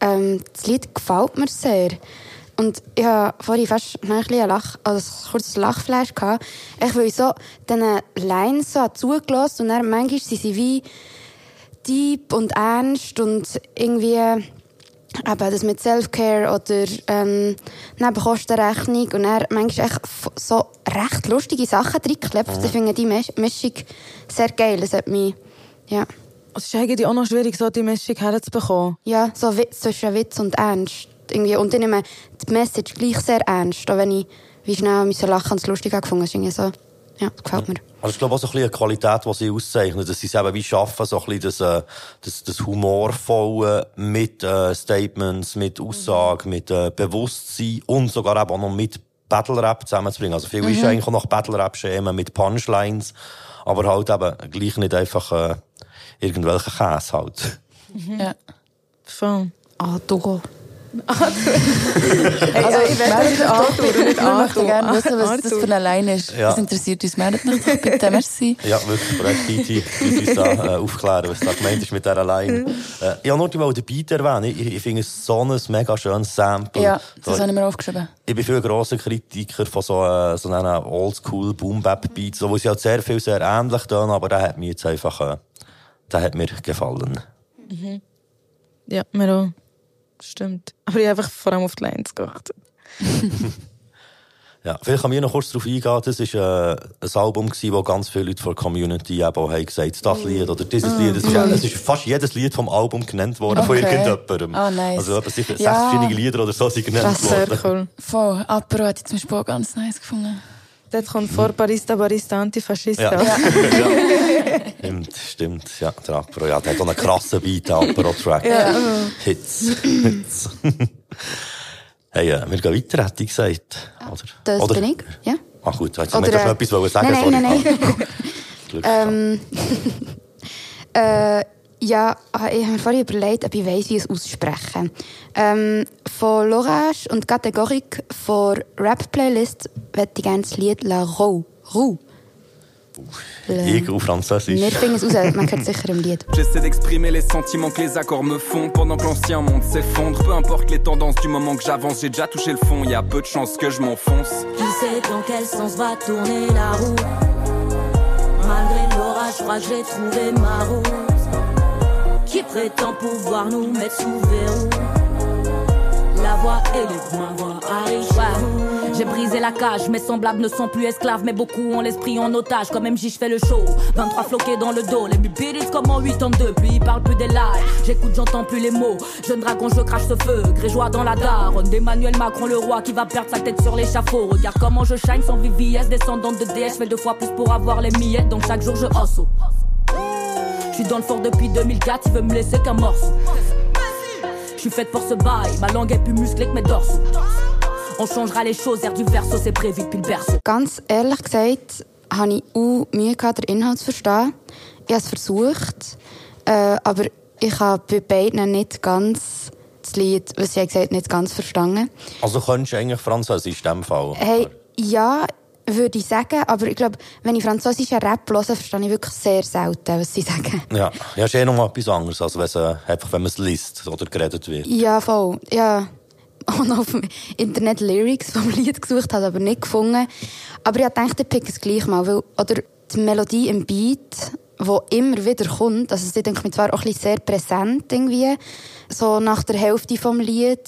ähm, das Lied gefällt mir sehr. Und ich habe vorhin fast noch ein, Lach, also ein kurzes Lachfleisch gehabt. Ich ich so diesen Lines so zugelassen und dann manchmal sind sie wie deep und ernst und irgendwie eben das mit Self-Care oder ähm, Nebenkostenrechnung und dann manchmal echt so recht lustige Sachen reingeklebt. Ich finde die Misch- Mischung sehr geil. Das hat mich, ja... Es ist eigentlich auch noch schwierig, so die Mischung herzubekommen. Ja, so Witz, zwischen Witz und Ernst. Irgendwie. Und ich nehme die Message gleich sehr ernst. Auch wenn ich wie schnell müssen lachen und es lustig habe gefunden. Irgendwie so, ja, das gefällt mir. Also ich glaube auch so ein bisschen eine Qualität, die sie auszeichnen, dass sie es eben wie schaffen, so ein bisschen das, äh, das, das Humorvolle mit äh, Statements, mit Aussagen, mit äh, Bewusstsein und sogar eben auch noch mit Battle Rap zusammenzubringen. Also viel ist eigentlich auch noch Battle Rap Schemen mit Punchlines, aber halt eben gleich nicht einfach äh, irgendwelche Käse halt. Ja. Voll. Ah, du. Also, ich werde nicht Arthur, doch. nicht Wir möchten Arthur. gerne wissen, was das Arthur. für eine Line ist. Ja. Das interessiert uns. Meldet euch doch bitte. Merci. Ja, wirklich, Brett Titi, die uns da äh, aufklären, was da gemeint ist mit dieser Line. äh, ich wollte nur den Beat erwähnen. Ich, ich finde es so ein mega schönes Sample. Ja, So- das habe ich mir aufgeschrieben. Ich bin viel grosser Kritiker von so, äh, so einem Oldschool Boom Bap Beats, wo sie halt sehr viel sehr ähnlich tun, aber der hat mir jetzt einfach, äh, der hat mir gefallen. Ja, mir auch. Stimmt. Aber ich habe einfach vor allem auf die Lines geachtet. Ja, vielleicht kann ich noch kurz darauf eingehen. Das war äh, ein Album, gewesen, wo ganz viele Leute von der Community eben auch haben gesagt, das Lied oder dieses Lied. Es ist, es ist fast jedes Lied vom Album genannt worden von Okay. irgendjemandem. Ah, nice. Also etwa sicher Ja. sechs verschiedene Lieder oder so sind genannt Das ist sehr worden. cool. Voll. Apero hat ich zum Beispiel auch ganz nice gefunden. Dort kommt vor Barista, Barista, Antifaschista. Ja. Stimmt, stimmt. Ja, der Apero, ja, der hat auch einen krassen Beat, der Apero-Track. Hits. Hits. hey, äh, wir gehen weiter, hätte ich gesagt. Oder? Das Oder? bin ich, ja. Ach gut, jetzt Oder, noch äh, etwas wollen sagen? nein, Sorry. nein, nein, nein. Ähm, äh, ja, ah, ich habe mir vorhin überlegt, ob ich weiss, wie ich es ausspreche. Ähm, von L'Orage und Kategorik von Rap-Playlist möchte ich gerne das Lied La Roue. Roue. Ich auf Französisch. Wir finden es raus, man hört es sicher im Lied. J'essaie d'exprimer les sentiments que les accords me font pendant que l'ancien monde s'effondre. Peu importe les tendances du moment que j'avance, j'ai déjà touché le fond. Y a peu de chances que je m'enfonce. Qui sait dans quel sens va tourner la roue Malgré l'orage, je crois que j'ai trouvé ma route Qui prétend pouvoir nous mettre sous verrou La voix et les ma voix arrivent chez nous. J'ai brisé la cage, mes semblables ne sont plus esclaves, mais beaucoup ont l'esprit en otage. Comme MJ, je fais le show. 23 floqués dans le dos, les mubilis comme en 82. Puis ils parlent plus des lives, j'écoute, j'entends plus les mots. Jeune dragon, je crache ce feu, grégeois dans la daronne. D'Emmanuel Macron, le roi qui va perdre sa tête sur l'échafaud. Regarde comment je shine sans VVS, descendante de DS. Je fais deux fois plus pour avoir les miettes, donc chaque jour je hustle. Je suis dans le fort depuis 2004, il veut me laisser qu'un morceau. Je suis faite pour ce bail, ma langue est plus musclée que mes dorsaux. On changera les choses, air du verso, c'est prévu depuis le berceau. Ganz ehrlich gesagt, habe ich auch Mühe gehabt, den Inhalt zu verstehen. Ich habe es versucht, äh, aber ich habe bei beiden nicht ganz das Lied, was sie gesagt haben, nicht ganz verstanden. Also könntest du eigentlich Französisch in dem Fall? Hey, ja, würde ich sagen. Aber ich glaube, wenn ich französischen Rap höre, verstehe ich wirklich sehr selten, was sie sagen. Ja, ja ist eh noch mal etwas anderes, als wenn es, einfach, wenn man es liest oder geredet wird. Ja, voll. Ja. Auch noch auf dem Internet Lyrics vom Lied gesucht, habe aber nicht gefunden. Aber ich dachte, ich pick es gleich mal, weil, oder die Melodie im Beat, wo immer wieder kommt, also sie denke mir zwar auch ein bisschen sehr präsent irgendwie, so nach der Hälfte vom Lied,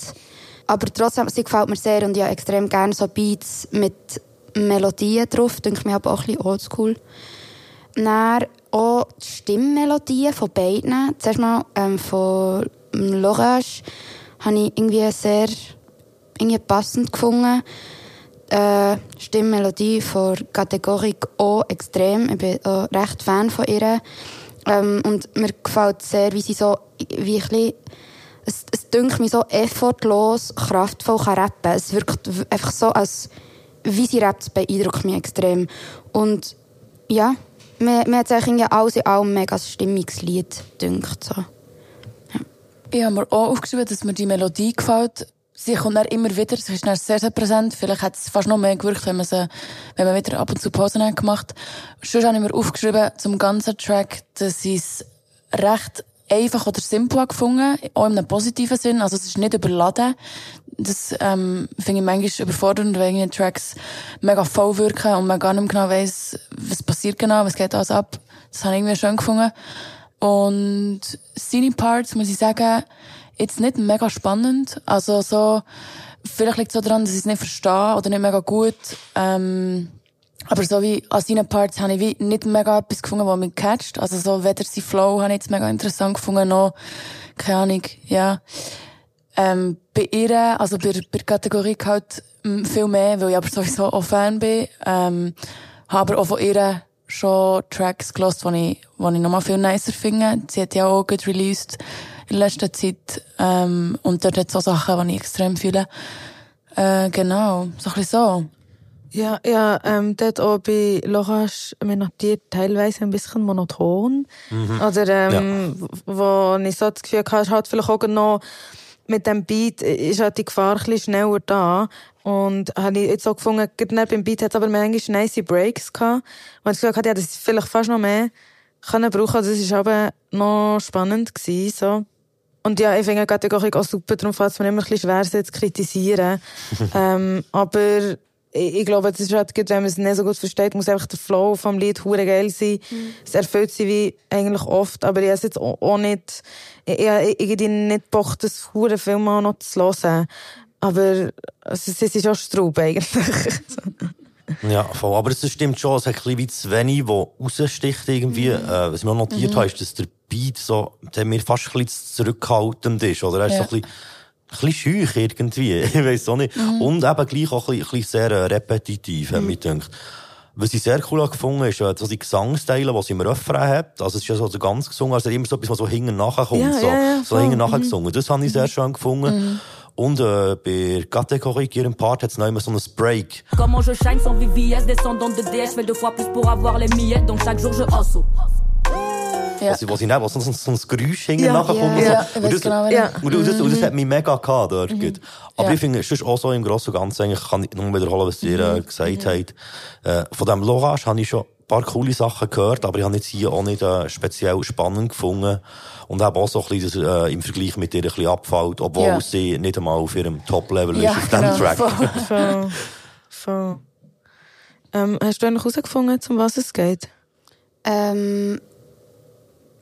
aber trotzdem, sie gefällt mir sehr und habe extrem gerne so Beats mit Melodien drauf, denke mir aber auch ein bisschen oldschool. Dann auch die Stimmmelodien von beiden. Zuerst mal ähm, von L'Orage habe ich irgendwie sehr irgendwie passend gefunden. Äh, Stimmmelodie von Kategorie auch extrem. Ich bin auch recht Fan von ihr. Ähm, und mir gefällt sehr, wie sie so, wie ein bisschen, es, es dünkt mich so effortlos, kraftvoll kann rappen. Es wirkt einfach so, als wie sie rappt, beeindruckt mich extrem. Und ja, mir, mir hat es eigentlich alles in allem mega stimmiges Lied gedünkt. So. Ich habe mir auch aufgeschrieben, dass mir die Melodie gefällt. Sie kommt dann immer wieder, sie ist dann sehr, sehr präsent. Vielleicht hat es fast noch mehr gewirkt, wenn man, sie, wenn man wieder ab und zu Pausen hat gemacht. Sonst habe ich mir aufgeschrieben, zum ganzen Track, dass ich es recht einfach oder simpel gefunden, auch in einem positiven Sinn. Also es ist nicht überladen. Das ähm, finde ich manchmal überfordernd, weil irgendwie Tracks mega voll wirken und man gar nicht mehr genau weiss, was passiert genau, was geht alles ab. Das habe ich irgendwie schön gefunden. Und seine Parts, muss ich sagen, jetzt nicht mega spannend. Also so, vielleicht liegt es so daran, dass ich es nicht verstehe oder nicht mega gut. Ähm, aber so wie an seinen Parts habe ich wie nicht mega etwas gefunden, was mich catcht. Also so weder sein Flow habe ich jetzt mega interessant gefunden, noch, keine Ahnung, ja. Ähm, bei ihr, also bei, bei der Kategorie halt viel mehr, weil ich aber sowieso auch Fan bin. Ähm, habe aber auch von ihr schon Tracks gelost, die ich, die ich nochmal viel nicer finde. Sie hat ja auch gut released in letzter Zeit. Ähm, und dort hat es auch Sachen, die ich extrem fühle. Äh, genau, so ein bisschen so. Ja, ja, ähm, dort auch bei Lorasch mir notiert teilweise ein bisschen monoton. Mhm. Oder, ähm, ja. wo ich so das Gefühl hatte, halt vielleicht auch noch mit dem Beat ist halt die Gefahr ein bisschen schneller da. Und habe ich jetzt auch gefunden, gerade beim Beat hat es aber manchmal nice Breaks gehabt. Und ich gesagt, ja, das vielleicht fast noch mehr können brauchen. Das ist aber noch spannend gewesen, so. Und ja, ich finde die Kategorie auch super, darum fällt es mir immer ein bisschen schwer, sie zu kritisieren. ähm, aber ich, ich glaube, das ist halt gut, wenn man es nicht so gut versteht, muss einfach der Flow vom Lied hure geil sein. Mhm. Es erfüllt sie wie eigentlich oft, aber ich habe jetzt auch, auch nicht, ich, ich habe irgendwie nicht Bock, das hure Film auch noch zu hören. Aber also, es ist auch Straub eigentlich. Ja, voll. Aber es stimmt schon, es hat ein bisschen zu wenig, wo raussticht irgendwie. Mhm. Äh, was ich mir notiert mhm. habe, ist, dass der Beat so, der mir fast ein bisschen zurückhaltend ist, oder? Er ist ja. so ein bisschen, ein bisschen schüch irgendwie. ich weiss auch nicht. Mhm. Und eben gleich auch ein bisschen, ein bisschen sehr äh, repetitiv, mhm. ich gedacht. Was ich sehr cool gefunden ist, äh, so die Gesangsteile, die sie im Refrain hat. Also es ist ja so ganz gesungen, also immer so etwas, was so hinten nachher kommt. Ja, so, ja, ja, so hinten nachher mhm. gesungen. Das habe ich sehr schön gefunden. Mhm. Und äh, bei Kategorie ihrem Part hat es noch immer so ein Break. Comment je shine sans VVS, descendant de DS, fais deux fois plus pour avoir les miettes, donc chaque jour je hustle. Ja. Was, was ich nehme, was so, so ein Geräusch hinten ja, nachher kommt. Ja, so. und, das, genau, ja. und, das, und das hat mich mega gehabt dort. Mhm. Aber ja. ich finde, es ist auch so im Großen und Ganzen, eigentlich kann ich nur wiederholen, was ihr äh, mhm. gesagt mhm. habt. Äh, von dem Lorage habe ich schon paar coole Sachen gehört, aber ich habe jetzt hier auch nicht äh, speziell spannend gefunden. Und habe auch so ein bisschen das, äh, im Vergleich mit ihr ein bisschen abfällt, obwohl ja. sie nicht einmal auf ihrem Top-Level ist, auf diesem genau. Track. Voll, voll, voll. Ähm, hast du eigentlich herausgefunden, um was es geht? Ähm,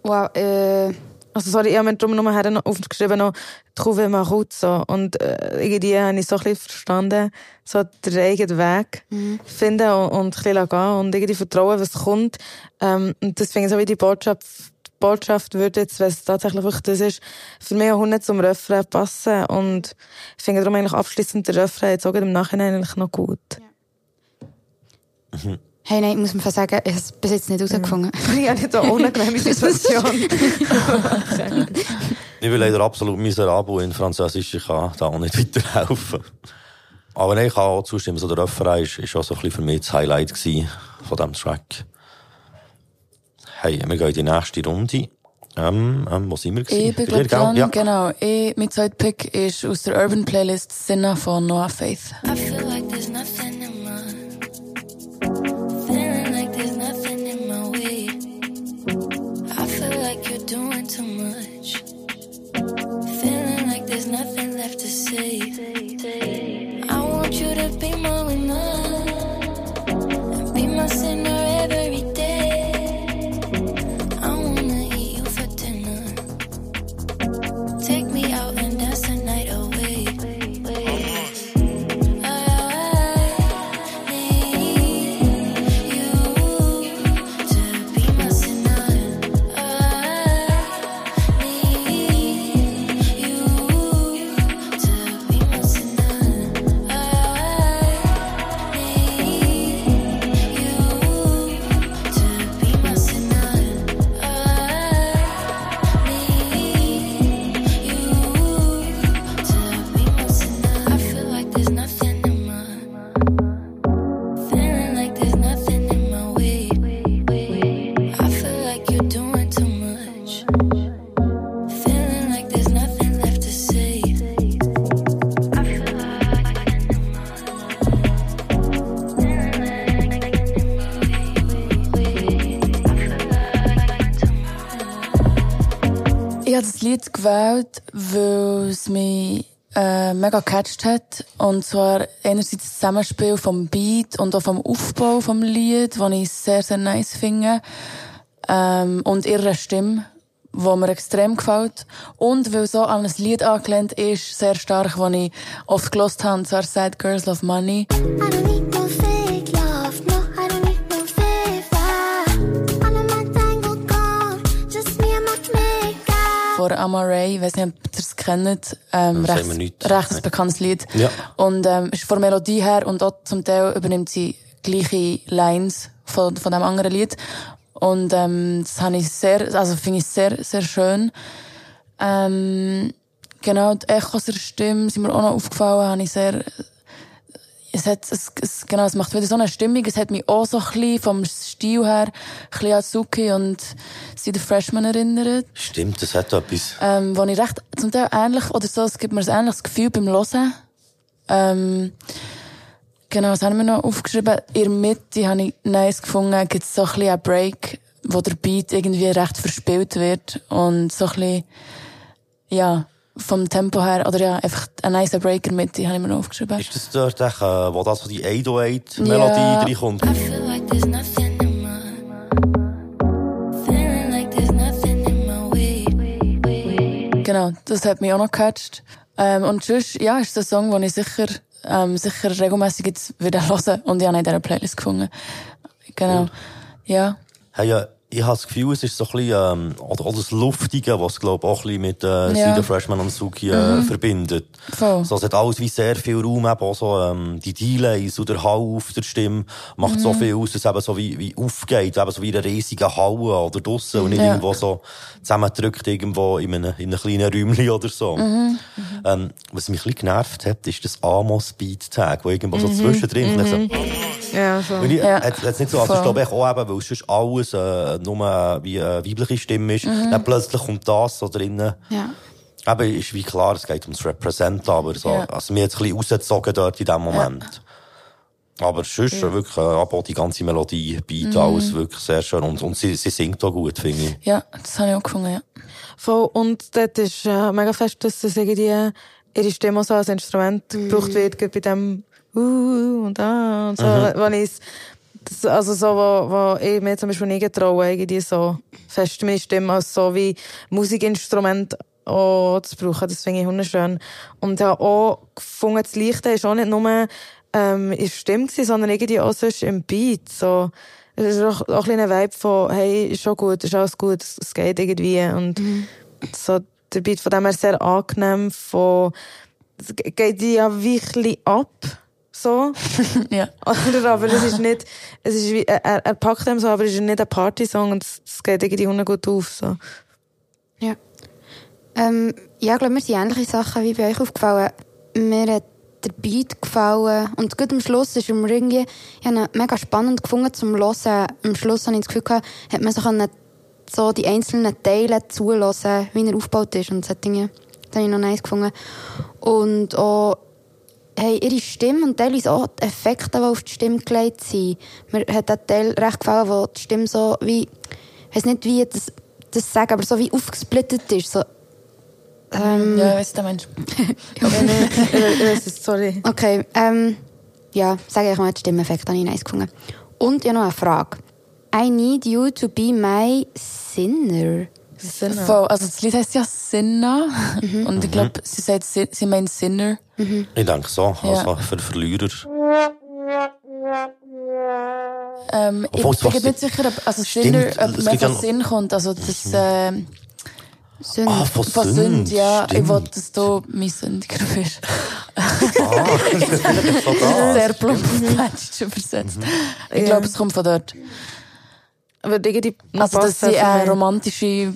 Wow, äh, also sorry, ich habe mir darum noch noch aufgeschrieben, noch «Trouve Maruzzo». Und äh, irgendwie habe ich so ein bisschen verstanden, so den eigenen Weg mhm. finden und, und ein bisschen gehen und irgendwie vertrauen, was kommt. Ähm, und das finde ich so wie die Botschaft, die Botschaft würde jetzt, wenn es tatsächlich wirklich das ist, für mich auch nicht zum Refrain passen. Und ich finde darum eigentlich abschließend der Refrain jetzt auch im Nachhinein eigentlich noch gut. Ja. Mhm. Hey, nein, ich muss mir sagen, ich habe es bis jetzt nicht herausgefunden. Ich habe nicht so unangenehme Situation. ich bin leider absolut miserabel in Französisch. Ich kann da auch nicht weiterhelfen. Aber nein, ich kann auch zustimmen. So der Refrain ist, ist auch so ein bisschen für mich das Highlight von diesem Track. Hey, wir gehen in die nächste Runde. Ähm, ähm, wo sind wir gewesen? Ich bin gerade dran, ja. genau. Ich, mein zweiter Pick ist aus der Urban Playlist Sinna von Noah Faith. I feel like there's nothing Lied gewählt, weil es mich äh, mega gecatcht hat. Und zwar einerseits das Zusammenspiel vom Beat und auch vom Aufbau vom Lied, das ich sehr, sehr nice finde. Ähm, und ihre Stimme, die mir extrem gefällt. Und weil so an ein Lied angelehnt ist, sehr stark, das ich oft gelost habe, und zwar Sad Girls Love Money. Von Amaray, ich weiß nicht, ob ihr es kennt, ähm, Das recht, mir nichts. recht ein bekanntes Lied. Ja. Und ähm, ist von Melodie her und auch zum Teil übernimmt sie gleiche Lines von, von dem anderen Lied. Und ähm, das habe ich sehr, also finde ich sehr, sehr schön. Ähm, genau, die Echos der Stimme sind mir auch noch aufgefallen, habe ich sehr es hat, es, es, genau, es macht wieder so eine Stimmung. Es hat mich auch so ein bisschen vom Stil her ein bisschen an Suki und sie The Freshman erinnert. Stimmt, das hat etwas. Ähm, wo ich recht, zum Teil ähnlich, oder so, es gibt mir ein ähnliches Gefühl beim Hören. Ähm, genau, was haben wir noch aufgeschrieben? In der Mitte habe ich nice gefunden, gibt es so ein bisschen einen Break, wo der Beat irgendwie recht verspielt wird und so ein bisschen, ja, vom Tempo her, oder ja, einfach ein nicer Break in der Mitte habe ich mir noch aufgeschrieben. Ist das dort, echt, äh, wo das so die 808-Melodie Ja. reinkommt? I. Genau, das hat mich auch noch gecatcht. Ähm, und sonst, ja, ist das ein Song, den ich sicher, ähm, sicher regelmäßig jetzt wieder hören und ich habe ihn in dieser Playlist gefunden. Genau. Ja. Hey, ja, ich habe das Gefühl, es ist so ein bisschen, ähm, oder, oder das Luftige, was, glaube ich, auch ein bisschen mit, äh, Ja. Sida Freshman und Suki, äh, Mhm. verbindet. Voll. So, es hat alles wie sehr viel Raum, eben auch so, ähm, die Delays und der Hall auf der Stimme macht so Mhm. viel aus, dass es eben so wie, wie aufgeht, eben so wie in einer riesigen Halle oder draussen und nicht Ja. irgendwo so zusammendrückt irgendwo in einem, in einem kleinen Räumchen oder so. Mhm. Ähm, was mich ein bisschen genervt hat, ist das Amos Beat Tag, wo irgendwo so Mhm. zwischendrin. Mhm. So, Ja, so. weil ich, Ja. Jetzt, jetzt nicht so, also ich glaube ich auch eben, weil sonst alles äh, nur wie äh, weibliche Stimme ist. Mhm. Dann plötzlich kommt das so drinnen. Ja. Eben ist wie klar, es geht ums Represent, aber so, Ja. also mir jetzt ein bisschen rausgezogen dort in dem Moment. Aber sonst Ja. wirklich, äh, aber auch die ganze Melodie, Beat, Mhm. alles wirklich sehr schön. Und, und sie, sie singt auch gut, finde ich. Ja, das habe ich auch gefunden, ja. Voll. Und dort ist äh, mega fest, dass das irgendwie ihre Stimme so als Instrument Mhm. gebraucht wird, gerade bei dem uh und ah und so. Mhm. Wenn ich's- das, also so, wo, wo ich mir zum Beispiel nicht getraue, irgendwie so fest meine Stimme als so wie Musikinstrument auch zu brauchen. Das finde ich wunderschön. Und ja, auch gefunden, das Leichte ist auch nicht nur ähm, in der Stimme gewesen, sondern irgendwie auch sonst im Beat. So, es ist auch, auch ein kleiner Vibe von, hey, ist schon gut, ist alles gut, es, geht irgendwie. Und so, der Beat von dem her sehr angenehm von, es ge- geht ja bisschen ab. So. ja. Oder, aber es ist nicht, es ist wie, er, er packt dem so, aber es ist nicht ein Partysong und es, es geht irgendwie auch gut auf, so. Ja. Ähm, ja, ich glaube, mir sind ähnliche Sachen wie bei euch aufgefallen. Mir hat der Beat gefallen. Und gut am Schluss ist mir irgendwie, ich habe ihn mega spannend gefunden zum Hören. Am Schluss habe ich das Gefühl gehabt, hat man so, können, so die einzelnen Teile zulassen, wie er aufgebaut ist. Und das hat irgendwie, das habe ich noch nice gefunden. Und auch, hey, ihre Stimme und teilweise auch die Effekte, die auf die Stimme gelegt sind. Mir hat der Teil recht gefallen, wo die Stimme so wie, ich weiss nicht, wie das das sagen, aber so wie aufgesplittet ist. So, ähm, ja, weißt du, Mensch. Sorry. Okay, ähm, ja, sage ich mal, den Stimmeffekt habe ich nice gefunden. Und ja noch eine Frage. I need you to be my sinner. Sinner. Voll, also das Lied heißt ja Sinner. Mhm. Und ich glaube, sie sagt, sie, sie meint Sinner. Mhm. Ich denke so, also ja. für Verlierer. Ähm, ich, ich bin nicht sicher, ob, also Sinner, ob mehr von Sinn kommt. Also das, mhm. äh, Sünde. Ah, von, von Sünde. Sünde, ja. Stimmt. Ich wollte, dass du mein Sündiger bist. ah, das ist so da. Sehr plump auf übersetzt. Mhm. Ich glaube, es kommt von dort. Aber die also, dass sie eine romantische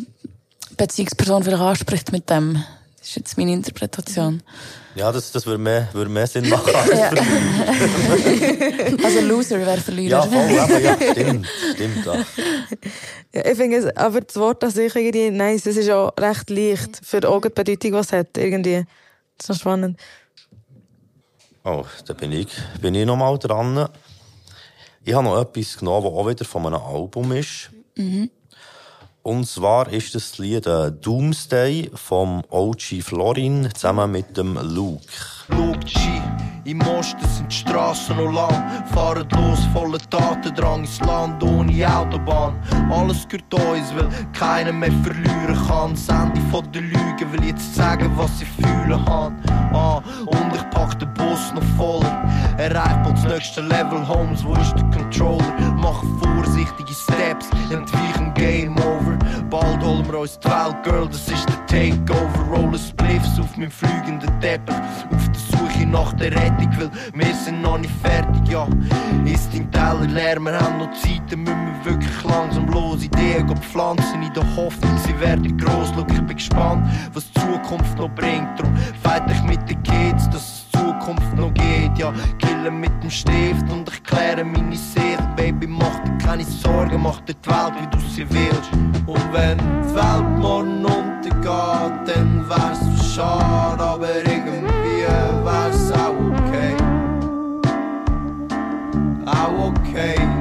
Beziehungsperson vielleicht anspricht mit dem. Das ist jetzt meine Interpretation. Ja, das, das würde mehr, würde mehr Sinn machen. Ja. also Loser wäre Verlierer. Ja, voll, aber ja, stimmt, stimmt. Ja. ja ich finde aber das Wort an sich irgendwie, nice, es ist auch recht leicht für auch die Bedeutung, was es hat, irgendwie. Das ist noch spannend. Oh, da bin ich, bin ich noch mal dran. Ich habe noch etwas genommen, das auch wieder von einem Album ist. Mhm. Und zwar ist das Lied äh, Doomsday vom OG Florin zusammen mit dem Luke. Luke G. Im Osten sind die Straßen noch lang. Fahren los, voller Tatendrang ins Land ohne Autobahn. Alles gehört uns, weil keiner mehr verlieren kann. Das Ende von der Lüge will jetzt sagen, was ich fühlen kann. Ah, und ich pack den Bus noch voller. Erreicht bald das nächste Level, Homes, wo ist der Controller? Mach vorsichtige Steps, entweichen Game Over. Bald holen wir uns die Welt, Girl, das ist der Takeover. Rollen Spliffs auf meinem fliegenden Teppich. Auf der Suche nach der Rettung, weil wir sind noch nicht fertig, ja. Ist dein Teller leer, wir haben noch Zeit, dann müssen wir wirklich langsam los. Ideen pflanzen in der Hoffnung, sie werden gross. Schau, ich bin gespannt, was die Zukunft noch bringt. Drum fight ich mit den Kids, dass Zukunft noch geht, ja. Killen mit dem Stift und ich kläre meine Seele. Baby, mach dir keine Sorgen, mach dir die Welt, wie du sie willst. Und wenn die Welt morgen untergeht, dann wär's schade, aber irgendwie wär's auch okay. Auch okay.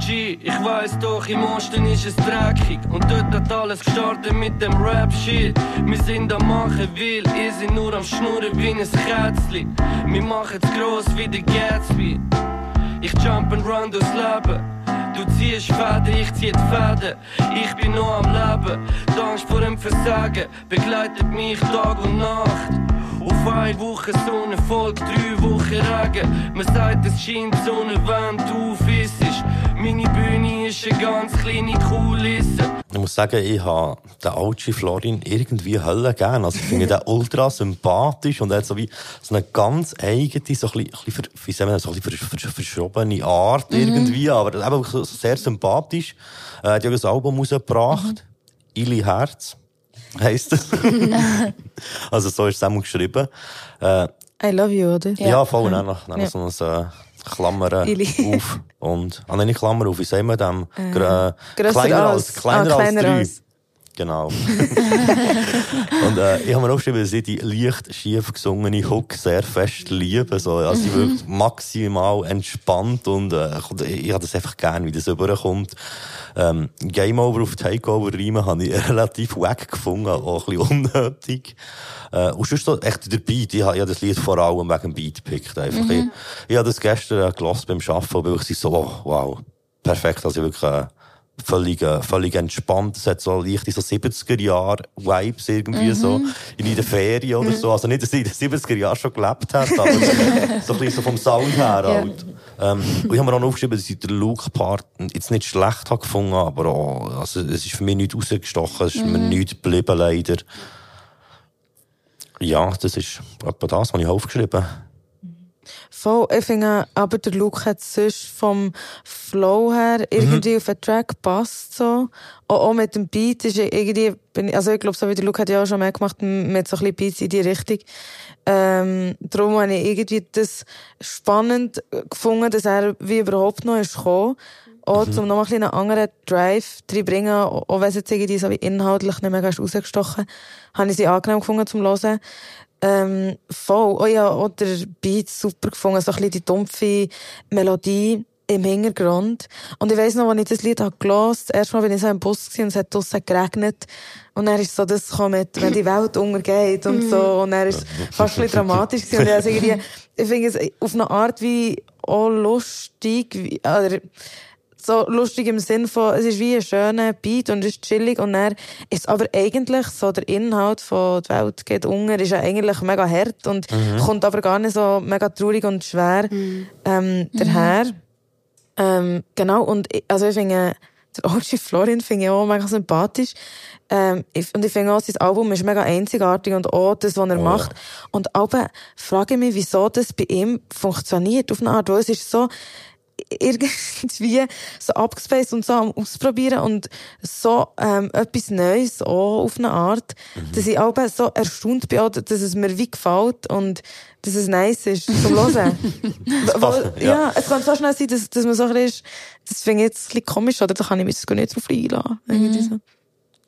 OG, ich weiß doch, im Osten ist es dreckig. Und dort hat alles gestartet mit dem Rap-Shit. Wir sind am Machen will, ihr seid nur am Schnurren wie ein Kätzli. Wir machen's gross wie der Gatsby. Ich jump and run durchs Leben. Du ziehst Fäden, ich zieh die Fäden. Ich bin noch am Leben. Die Angst vor dem Versagen begleitet mich Tag und Nacht. Auf eine Woche Sonne, Volk, drei Wochen Regen. Man sagt, es scheint Sonne, wenn du ist. Meine Bühne ist eine ganz kleine Kulisse. Ich muss sagen, ich habe den Alci Florin irgendwie Hölle gern. Also ich finde den ultra sympathisch und er hat so wie so eine ganz eigene, so ein bisschen, wie sagen wir, so ein bisschen verschobene Art mhm. irgendwie, aber eben so sehr sympathisch. Er hat ja ein Album rausgebracht. Mhm. Ili Herz heisst es. also so ist es auch geschrieben. Äh, I love you, oder? Ja, ja voll. Dann, dann ja. so ein, äh, Klammern auf und, ah, nicht Klammer auf, wie sagen wir dem? Äh, kleiner als, kleiner, ah, kleiner als drei. Als. Genau. und äh, ich habe mir aufgeschrieben, dass ich die leicht schief gesungene Hook sehr fest liebe. So, also mhm. wirklich maximal entspannt und äh, ich habe das einfach gern, wie das überkommt. Ähm, Game Over auf Takeover reimen habe ich relativ wack gefunden, auch ein bisschen unnötig. Äh, und sonst so, echt der Beat, ich habe ja das Lied vor allem wegen dem Beat gepickt. Einfach. Mhm. Ich, ich habe das gestern äh, gelassen beim Arbeiten und ich so, oh, wow, perfekt, also wirklich, äh, völlig, äh, völlig entspannt. Es hat so leichte so 70er-Jahr-Vibes irgendwie mhm. so in der Ferien oder so. Also nicht, dass ich in den 70er-Jahren schon gelebt habe, aber so, so ein bisschen so vom Sound her halt. Ja. Ähm, ich habe mir auch noch aufgeschrieben, dass ich den Luke-Part jetzt nicht schlecht habe gefunden, aber auch, also es ist für mich nicht rausgestochen, es ist mhm. mir nichts geblieben leider. Ja, das ist etwa das, was ich aufgeschrieben habe. Voll, ich finde aber der Look hat sonst vom Flow her irgendwie mhm. auf den Track passt so. Auch, auch mit dem Beat ist irgendwie, also ich glaube, so wie der Look hat ja auch schon mehr gemacht mit so ein bisschen Beats in die Richtung. Ähm, darum habe ich irgendwie das spannend gefunden, dass er wie überhaupt noch ist gekommen. auch, um noch mal einen anderen Drive reinbringen, auch auch wenn es jetzt irgendwie so wie inhaltlich nicht mehr ganz rausgestochen, habe ich sie angenehm gefunden zum Hören. Ähm, voll. Oh ja, auch der Beat super gefunden, so ein bisschen die dumpfe Melodie im Hintergrund. Und ich weiss noch, als ich das Lied habe gehört, erst mal bin ich so im Bus gewesen und es hat draussen geregnet. Und dann ist so das gekommen mit, wenn die Welt untergeht und so. Und dann ist es fast ein bisschen dramatisch gewesen. Und ich, also irgendwie, ich finde es auf eine Art wie auch lustig, wie, oder, so lustig im Sinn von, es ist wie ein schöner Beat und es ist chillig und dann ist aber eigentlich so der Inhalt von «Die Welt geht unter» ist ja eigentlich mega hart und Mhm. kommt aber gar nicht so mega traurig und schwer ähm, daher. Ähm, genau, und ich, also ich finde, der OG Florin finde ich auch mega sympathisch. Ähm, ich, und ich finde auch, sein Album ist mega einzigartig und auch das, was er Oh, macht. Und aber frage ich mich, wieso das bei ihm funktioniert auf eine Art, weil es ist so, irgendwie so abgespaced und so am Ausprobieren und so ähm, etwas Neues auch auf eine Art, dass ich auch so erstaunt bin, auch, dass es mir wie gefällt und dass es nice ist zum Hören. Weil, Ja. ja. es kann so schnell sein, dass, dass man so ein bisschen ist, das finde ich jetzt ein bisschen komisch, oder da kann ich mich gar nicht drauf einlassen. So.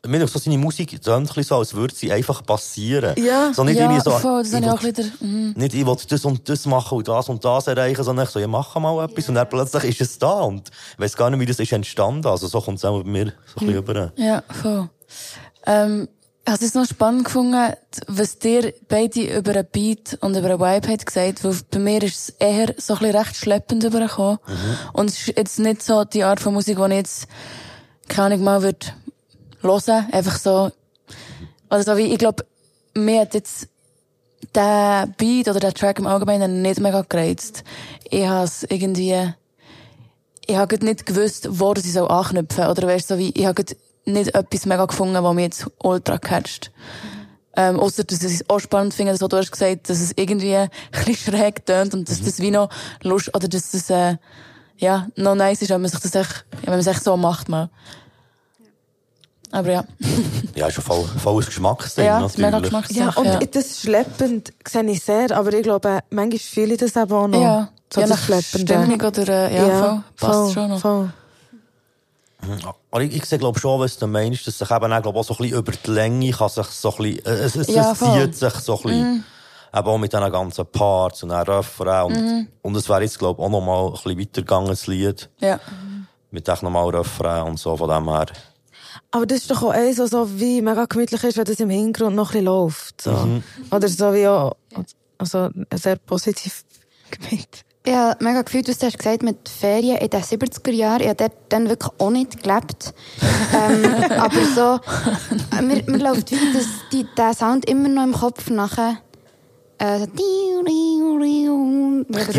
Mir denkt, so seine Musik tönt ein bisschen so, als würde sie einfach passieren. Ja. so nicht ja, irgendwie so, voll, das ich auch wieder... Mhm. nicht, ich will das und das machen und das und das erreichen, sondern ich so, ja, mach mal etwas. Und dann plötzlich ist es da. Und ich weiss gar nicht, wie das ist entstanden. Also so kommt es auch bei mir so ein bisschen rüber. Ja, voll. Ähm, ich habe es noch spannend gefunden, was dir beide über einen Beat und über einen Vibe habt gesagt, weil bei mir ist es eher so ein bisschen recht schleppend übergekommen. Und es ist jetzt nicht so die Art von Musik, die ich jetzt, keine Ahnung, mal würde hören. Einfach so, also so wie, ich glaube, mir hat jetzt der Beat oder der Track im Allgemeinen nicht mega gereizt. Ich habe es irgendwie, ich habe nicht gewusst, wo ich soll anknüpfen Oder weißt so wie, ich habe nicht etwas mega gefunden, was mich jetzt ultra catcht. Ähm, ausser, dass ich es auch spannend finde, dass du hast gesagt, dass es irgendwie ein bisschen schräg tönt und dass das wie noch Lust, oder dass das, äh, ja, noch nice ist, wenn man sich das echt, wenn man es echt so macht mal. Aber ja. Ja, ist schon voll, volles Geschmacksding, Ja, das ist mega natürlich. Geschmackssache. Ja, und ja. das schleppend sehe ich sehr, aber ich glaube, manchmal fühle ich das eben auch noch. Ja, so je das nach Schleppende. Stimmung oder, äh, ja, voll, passt voll, schon noch. Voll. Aber ich, ich sehe, glaube schon, was du meinst, dass sich eben auch, glaube auch so ein bisschen über die Länge kann sich so ein bisschen, äh, es, es, Ja, es voll. zieht sich so ein bisschen. Mhm. Eben auch mit diesen ganzen Parts und dann Refrain und, Mhm. und es wäre jetzt, glaube ich, auch noch mal ein bisschen weitergegangen, das Lied. Ja. Mit echt noch mal Refrain und so, von dem her. Aber das ist doch auch eins, was so wie mega gemütlich ist, wenn das im Hintergrund noch ein bisschen läuft. So. Mhm. Oder so wie auch, also sehr positiv gemeint. Ja, mega gefühlt, was du hast gesagt mit Ferien in den 70er Jahren. Ich habe dort dann wirklich auch nicht gelebt. ähm, aber so, mir, mir läuft wie das, die, der Sound immer noch im Kopf nachher. Äh. Die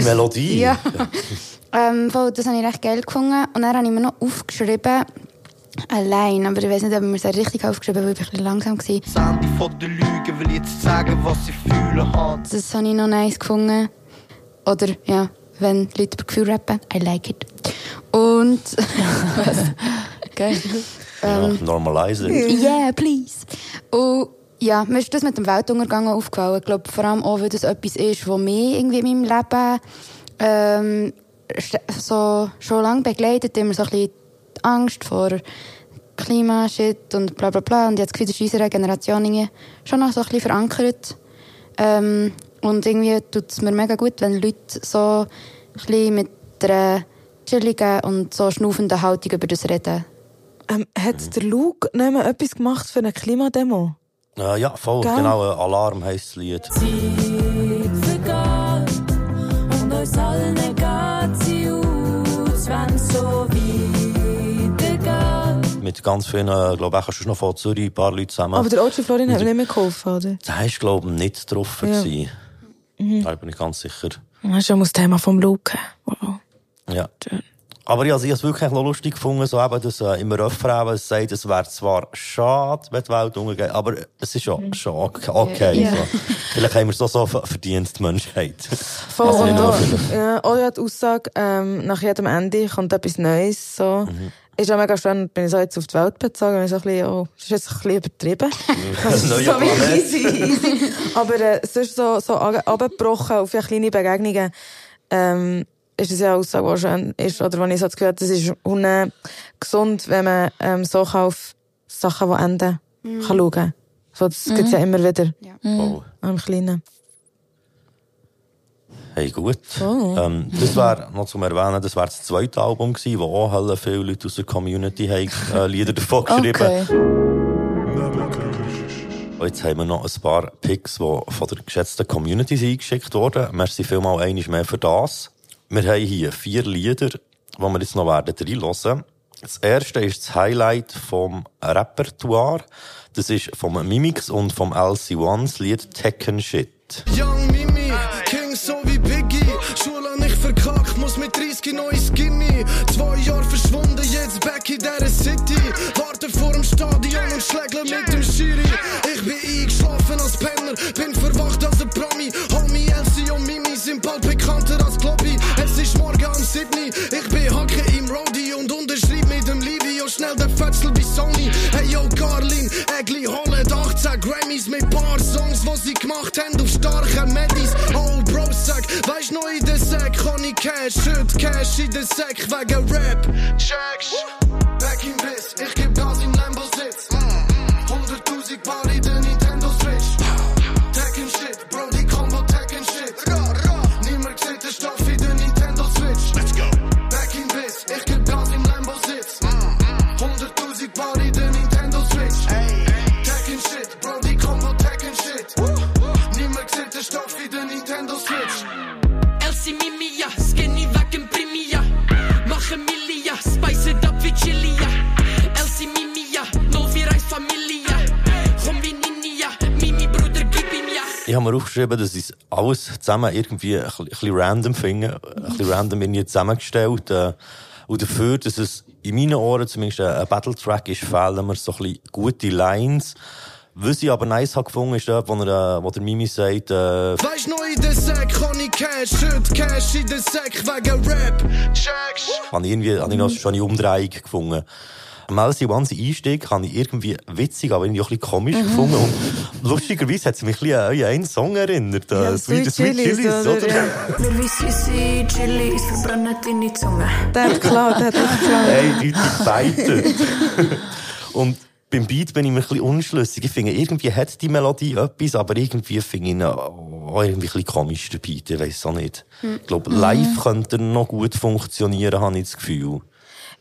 Melodie. Ja. ähm, voll, das habe ich recht geil gefunden. Und dann habe ich mir noch aufgeschrieben, allein, aber ich weiß nicht, ob ich mir das richtig aufgeschrieben habe, weil ich ein bisschen langsam war. Sandy von der Lüge will jetzt sagen, was sie fühlen haben. Das habe ich noch nice gefunden. Oder, ja, wenn Leute über Gefühl rappen, I like it. Und, Geil. Ja, ähm, normalise it. yeah, please. Und, ja, mir ist das mit dem Weltuntergang auch aufgefallen. Ich glaube, vor allem auch, weil das etwas ist, was mich irgendwie in meinem Leben, ähm, so, schon lange begleitet. Immer so ein bisschen Angst vor Klimashit und bla, bla, bla. Und jetzt ist in unserer Generation irgendwie schon noch so ein bisschen verankert. Ähm, und irgendwie tut es mir mega gut, wenn Leute so ein bisschen mit einer chilligen und so schnaufenden Haltung über das reden. Ähm, hat der Luke nicht mehr etwas gemacht für eine Klimademo? Äh, ja, voll, Gell? genau, äh, Alarm heisst das Lied. vergeht Mit ganz vielen, äh, glaube ich, schon noch von Zürich, ein paar Leute zusammen. Aber der OG Florin hat mir nicht mehr geholfen, oder? Der war, glaube ich, nicht drauf. Ja. gewesen. Mhm. Da bin ich ganz sicher. Das ist schon das Thema vom Luke. Wow. Ja. Aber ja, also ich habe es wirklich noch lustig gefunden, so eben, dass äh, immer Refrain es sagt, es wäre zwar schade, wenn die Welt untergeht, aber es ist schon, schon okay. okay Ja. so. Vielleicht haben wir es so, so verdient, die Menschheit. Voll. Also auch, ja, auch ja die Aussage, ähm, nach jedem Ende kommt etwas Neues, so. Mhm. Ist auch mega schön, bin ich so jetzt auf die Welt bezogen, und ich so ein bisschen, oh, das ist jetzt ein bisschen übertrieben. Das ist so easy, easy. Aber, äh, sonst so, so abgebrochen auf ja kleine Begegnungen, ähm, ist es ja eine Aussage, die schön ist, oder wo ich so das Gefühl habe, das ist gesund, wenn man ähm, so auf Sachen, die enden, mhm. kann schauen kann. So, das mhm. gibt es ja immer wieder. Ja. Mhm. Oh. Am Kleinen. Hey, gut. Oh. Ähm, das wäre noch zum Erwähnen, das wäre das zweite Album gewesen, wo auch viele Leute aus der Community haben, äh, Lieder davon geschrieben okay. Und jetzt haben wir noch ein paar Picks, die von der geschätzten Community eingeschickt wurden. Merci vielmal einmal mehr für das. Wir haben hier vier Lieder, die wir jetzt noch werden reinhören. Das erste ist das Highlight vom Repertoire. Das ist vom Mimix und vom LC1 das Lied Tekken Shit. Young King so wie Biggie. Schule nicht verkackt, muss mit 30 neues Gimme. Zwei Jahre verschwunden, jetzt back in dieser City. Warte vor dem Stadion und schlägle mit dem Schiri. Ich bin eingeschlafen als Penner, bin verwacht als ein Promi. Homie, Elsie und Mimi sind bald bekannter als Kloppi. Es ist morgen am Sydney, ich bin Hacke im Rodi und unterschrieb mit dem Livio schnell der Fötzel bei Sony. Hey yo, Carlin, Egli holen 18 Grammys mit paar Songs, was sie gemacht haben auf starken Medis. Oh, Bro, sag, weisst noch in der Sack, kann ich Cash, schütt Cash in der Sack wegen Rap. Checks, back in Bliss, ich geb Gas im Lambo-Sitz. 100.000 Paar in der Ich habe mir aufgeschrieben, dass ich alles zusammen irgendwie ein bisschen, random finde, ein bisschen random irgendwie zusammengestellt. Äh, und dafür, dass es in meinen Ohren zumindest ein Battle-Track ist, fehlen mir so ein bisschen gute Lines. Was ich aber nice habe gefunden, ist dort, wo, er, äh, wo der Mimi sagt, äh, Weisst noch in der Sack, kann ich Cash, schütt Cash in der Sack wegen Rap. Checks. habe ich irgendwie, habe ich noch schon eine Umdrehung gefunden. Melsi Wansi Einstieg habe ich irgendwie witzig, aber irgendwie auch ein bisschen komisch Mhm. gefunden. Und lustigerweise hat es mich ein bisschen an einen Song erinnert. äh, Ja, Sweet, Sweet Sweet Chilies, Chilies, oder? oder? Ja. Wir wissen, sie Chilis verbrennen deine Zunge. Der hat klar, der hat klar. Eindeutig beitet. Und beim Beat bin ich mir ein bisschen unschlüssig. Ich finde, irgendwie hat die Melodie etwas, aber irgendwie finde ich ihn auch irgendwie ein bisschen komisch, der Beat. Ich weiss auch nicht. Hm. Ich glaube, Mhm. live könnte er noch gut funktionieren, habe ich das Gefühl.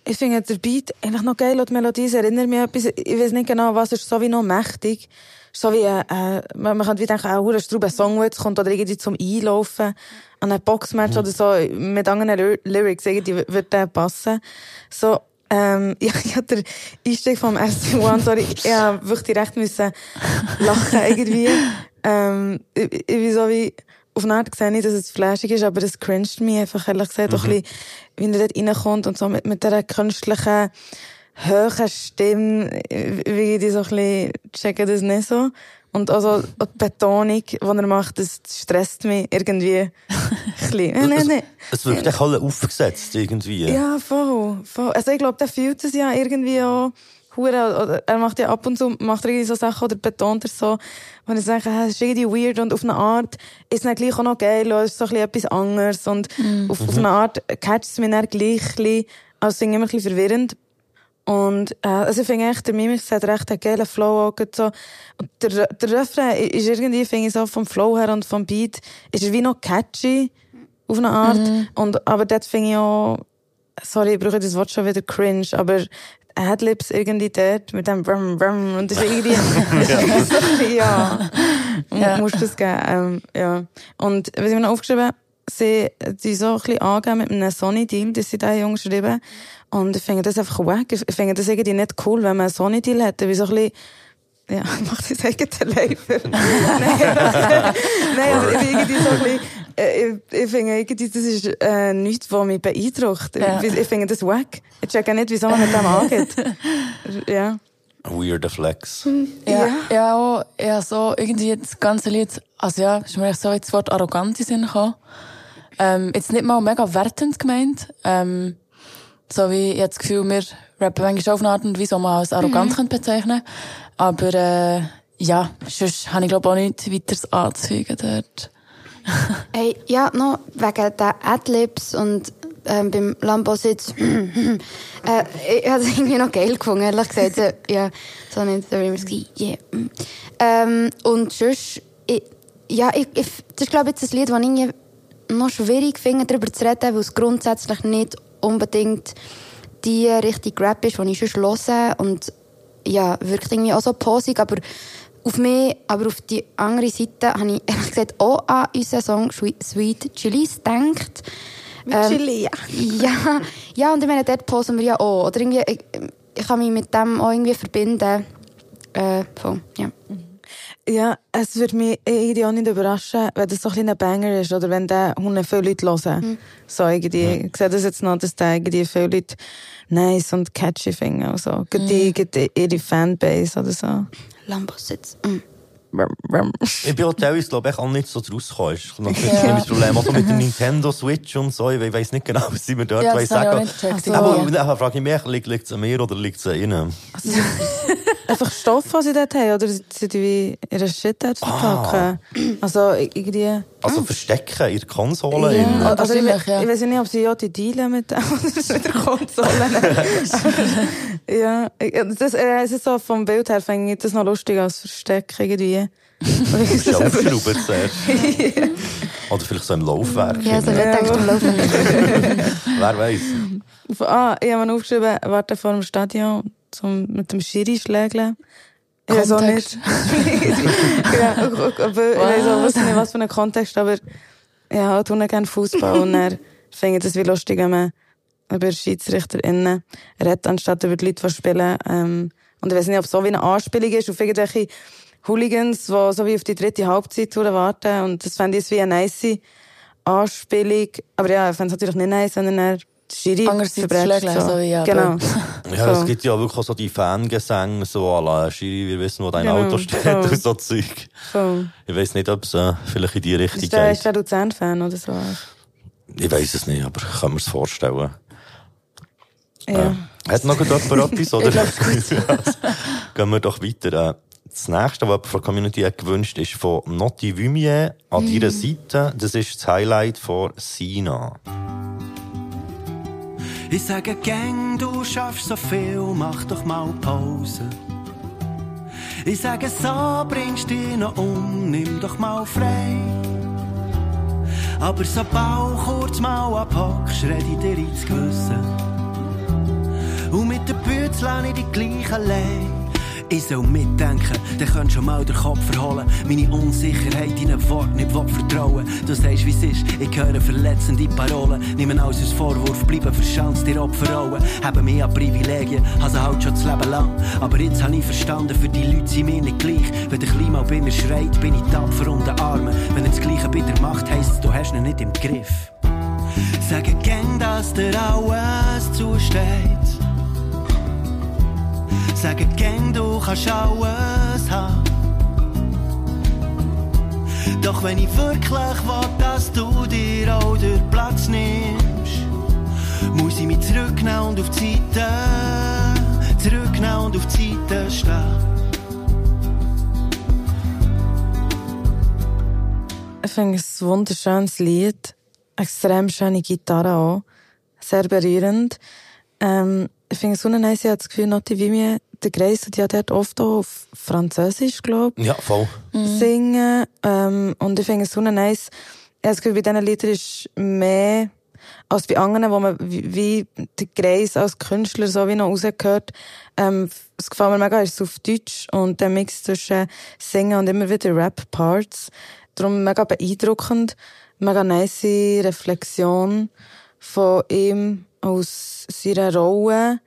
Ich finde der Beat eigentlich noch geil und die Melodie erinnert mich an etwas, ich weiß nicht genau was, ist so wie noch mächtig. So wie, äh, man, man könnte wie denken, auch, ein Strube Song, jetzt kommt, oder irgendwie zum Einlaufen an einem Boxmatch oder so, mit anderen Ly- Lyrics, irgendwie würde der passen. So, ähm, ja, ich hatte den Einstieg vom RC1, sorry, ich hab wirklich direkt müssen lachen, irgendwie. Ähm, ich, ich bin so wie, auf eine Art sehe ich, dass es flashig ist, aber es cringed mich einfach, ehrlich gesagt, auch ein bisschen, wie er dort reinkommt und so mit, mit dieser künstlichen, hohen Stimme, wie die so ein bisschen checken das nicht so. Und also die Betonung, die er macht, das stresst mich irgendwie ein bisschen. Nein, nein. Es wirkt echt alle aufgesetzt, irgendwie. Ja, voll, voll. Also ich glaube, der fühlt es ja irgendwie auch hure, oder er macht ja ab und zu, macht er irgendwie so Sachen oder betont er so, wenn ich sage, es ist irgendwie weird und auf eine Art ist es dann gleich auch noch geil, es ist so ein bisschen etwas anderes und auf, auf eine Art catcht es mich dann gleich ein bisschen, also es ist immer ein bisschen verwirrend. Und, äh, also ich finde echt, der Mimix hat recht einen geilen Flow auch so. Und der, der Refrain ist irgendwie, finde ich so vom Flow her und vom Beat, ist er wie noch catchy, auf eine Art. Und, aber dort finde ich auch, sorry, ich brauche das Wort schon wieder cringe, aber Adlibs irgendwie dort mit dem Brum Brum und das ist irgendwie, ja, Ja. musst du das geben, ähm, ja. Und was ich mir noch aufgeschrieben habe, sie, die so ein bisschen angeben mit einem Sony-Deal, das sie da jung geschrieben. Und ich finde das einfach wack. Ich finde das irgendwie nicht cool, wenn man einen Sony-Deal hätte, wie so ein bisschen, ja, macht das eigene Leifer. Nein, nein, aber ich bin irgendwie so ein bisschen, äh, ich, ich finde irgendwie, das ist, äh, nichts, was mich beeindruckt. Ja. Ich, ich finde das wack. Ich checke nicht, wieso man mit dem angeht. ja. Weirder Flex. Ja, ja, auch, ja, so, irgendwie das ganze Lied, also ja, ist mir echt so jetzt das Wort arrogant in Sinn gekommen. Ähm, jetzt nicht mal mega wertend gemeint, ähm, so wie ich das Gefühl, wir rappen manchmal auf eine Art und Weise, die man als arrogant Mhm. könnte bezeichnen Aber, äh, ja, sonst habe ich glaube auch nichts weiteres anzufügen dort. hey, ja, noch wegen der Adlibs und ähm, beim Lambo-Sitz. äh, ich habe es irgendwie noch geil gefunden, ehrlich gesagt. So, ja, so nicht so immer yeah. ähm, Und sonst, ich, ja, ich, ich, das ist glaube ich jetzt ein Lied, das ich noch schwierig finde, darüber zu reden, weil es grundsätzlich nicht unbedingt die richtige Rap ist, die ich sonst höre. Und ja, wirkt irgendwie auch so posig, aber auf mich, aber auf die andere Seite habe ich ehrlich gesagt auch an unseren Song Sweet Chilies gedacht. Mit ähm, Chili, ja. ja. Ja, und ich meine, dort posen wir ja auch. Oder irgendwie, ich, ich kann mich mit dem auch irgendwie verbinden. Äh, voll, ja. Ja, es würde mich irgendwie auch nicht überraschen, wenn das so ein kleiner Banger ist oder wenn der Hunde viele Leute hören. Mhm. So irgendwie. Ja. Ich sehe das jetzt noch, dass der irgendwie viele Leute nice und catchy finden. Also. Mhm. Die, die, ihre Fanbase oder so. Lambos-Sitz. Mhm. ich bin auch teilweise, glaube ich, auch nicht so draus gekommen. Das ist natürlich ja. Problem. Auch mit der Nintendo Switch und so. Ich weiß nicht genau, was sie mir dort ja, sagen. Also, aber ja. frage ich mich, liegt es an mir oder liegt es an ihnen? Also, einfach Stoff, was sie dort haben, oder sie wie ihre Shit dort verpacken? Ah. Also, irgendwie... Also hm. verstecken in der Konsole? Ja, in, also, ich, ja. ich weiß nicht, ob sie ja die dealen mit, mit der Konsole. ja, das, äh, es ist so vom Bild her, finde ich das noch lustig als Verstecken irgendwie. Aufschrauben zuerst. Oder vielleicht so im Laufwerk. Ja, so nicht ja. denkst im Laufwerk. Wer weiß. Ah, ich habe mir aufgeschrieben, warte vor dem Stadion zum, mit dem Schiri schlägeln. Ich weiß auch nicht. ja, aber, ich weiß auch nicht, was für ein Kontext, aber ja, tue gerne Fußball und er findet es wie lustig, wenn man über SchiedsrichterInnen redet, anstatt über die Leute, die spielen. Ähm, und ich weiß nicht, ob es so wie eine Anspielung ist auf irgendwelche Hooligans, die so wie auf die dritte Halbzeit warten. Und das fände ich wie eine nice Anspielung. Aber ja, ich fände es natürlich nicht nice, wenn er Schiri verbrecht. So. so ja, genau. Ja, so. es gibt ja wirklich auch so die Fangesänge, so à la Schiri, wir wissen, wo dein genau. Auto steht so. und so Zeug. So. Ich weiß nicht, ob es äh, vielleicht in die Richtung ist der, geht. Ist der Luzern-Fan oder so? Ich weiß es nicht, aber ich kann mir es vorstellen. Ja. Äh, hat noch jemand etwas, oder? Gehen wir doch weiter. Äh, das nächste, was von der Community hat gewünscht ist von Notti Vumier an mm. ihrer Seite. Das ist das Highlight von Sina. Ich sage gäng, du schaffst so viel, mach doch mal Pause. Ich sage, so bringst dich noch um, nimm doch mal frei. Aber sobald kurz mal abhockst, red ich dir ins Gewissen. Und mit der Bütze lerne ich dich gleich allein. Ich soll mitdenken, dann könntest schon mal den Kopf verholen. Meine Unsicherheit in ein Wort nicht vertrauen. Du sagst, wie es ist, ich höre verletzende Parolen. Nimm alles als Vorwurf, bleiben verschanzt, dir Opferrollen. Haben mehr an Privilegien, also halt schon das Leben lang. Aber jetzt habe ich verstanden, für die Leute sind mir nicht gleich. Wenn der Klein mal bei mir schreit, bin ich tapfer und den Armen. Wenn er das Gleiche bei dir macht, heisst es, du hast ihn nicht im Griff. Sagen gern, dass dir alles zusteht. Sagen gern, du kannst alles haben. Doch wenn ich wirklich will, dass du dir auch den Platz nimmst, muss ich mich zurücknehmen und auf die Seite, zurücknehmen und auf die Seite stehen. Ich finde es ein wunderschönes Lied. Extrem schöne Gitarre auch. Sehr berührend. Ähm, ich finde es so nice, ich habe das Gefühl, Notti wie mir der Grace die ja dort oft auch auf Französisch, glaube ich. Ja, voll. Mhm. Singen. Ähm, und ich finde es so nice. Ich habe das Gefühl, bei diesen Liedern ist mehr als bei anderen, wo man wie, wie die Grace als Künstler so wie noch rausgehört. Ähm, es gefällt mir mega, ist auf Deutsch und der Mix zwischen Singen und immer wieder Rap-Parts. Darum mega beeindruckend, mega nice Reflexion von ihm aus seiner Rolle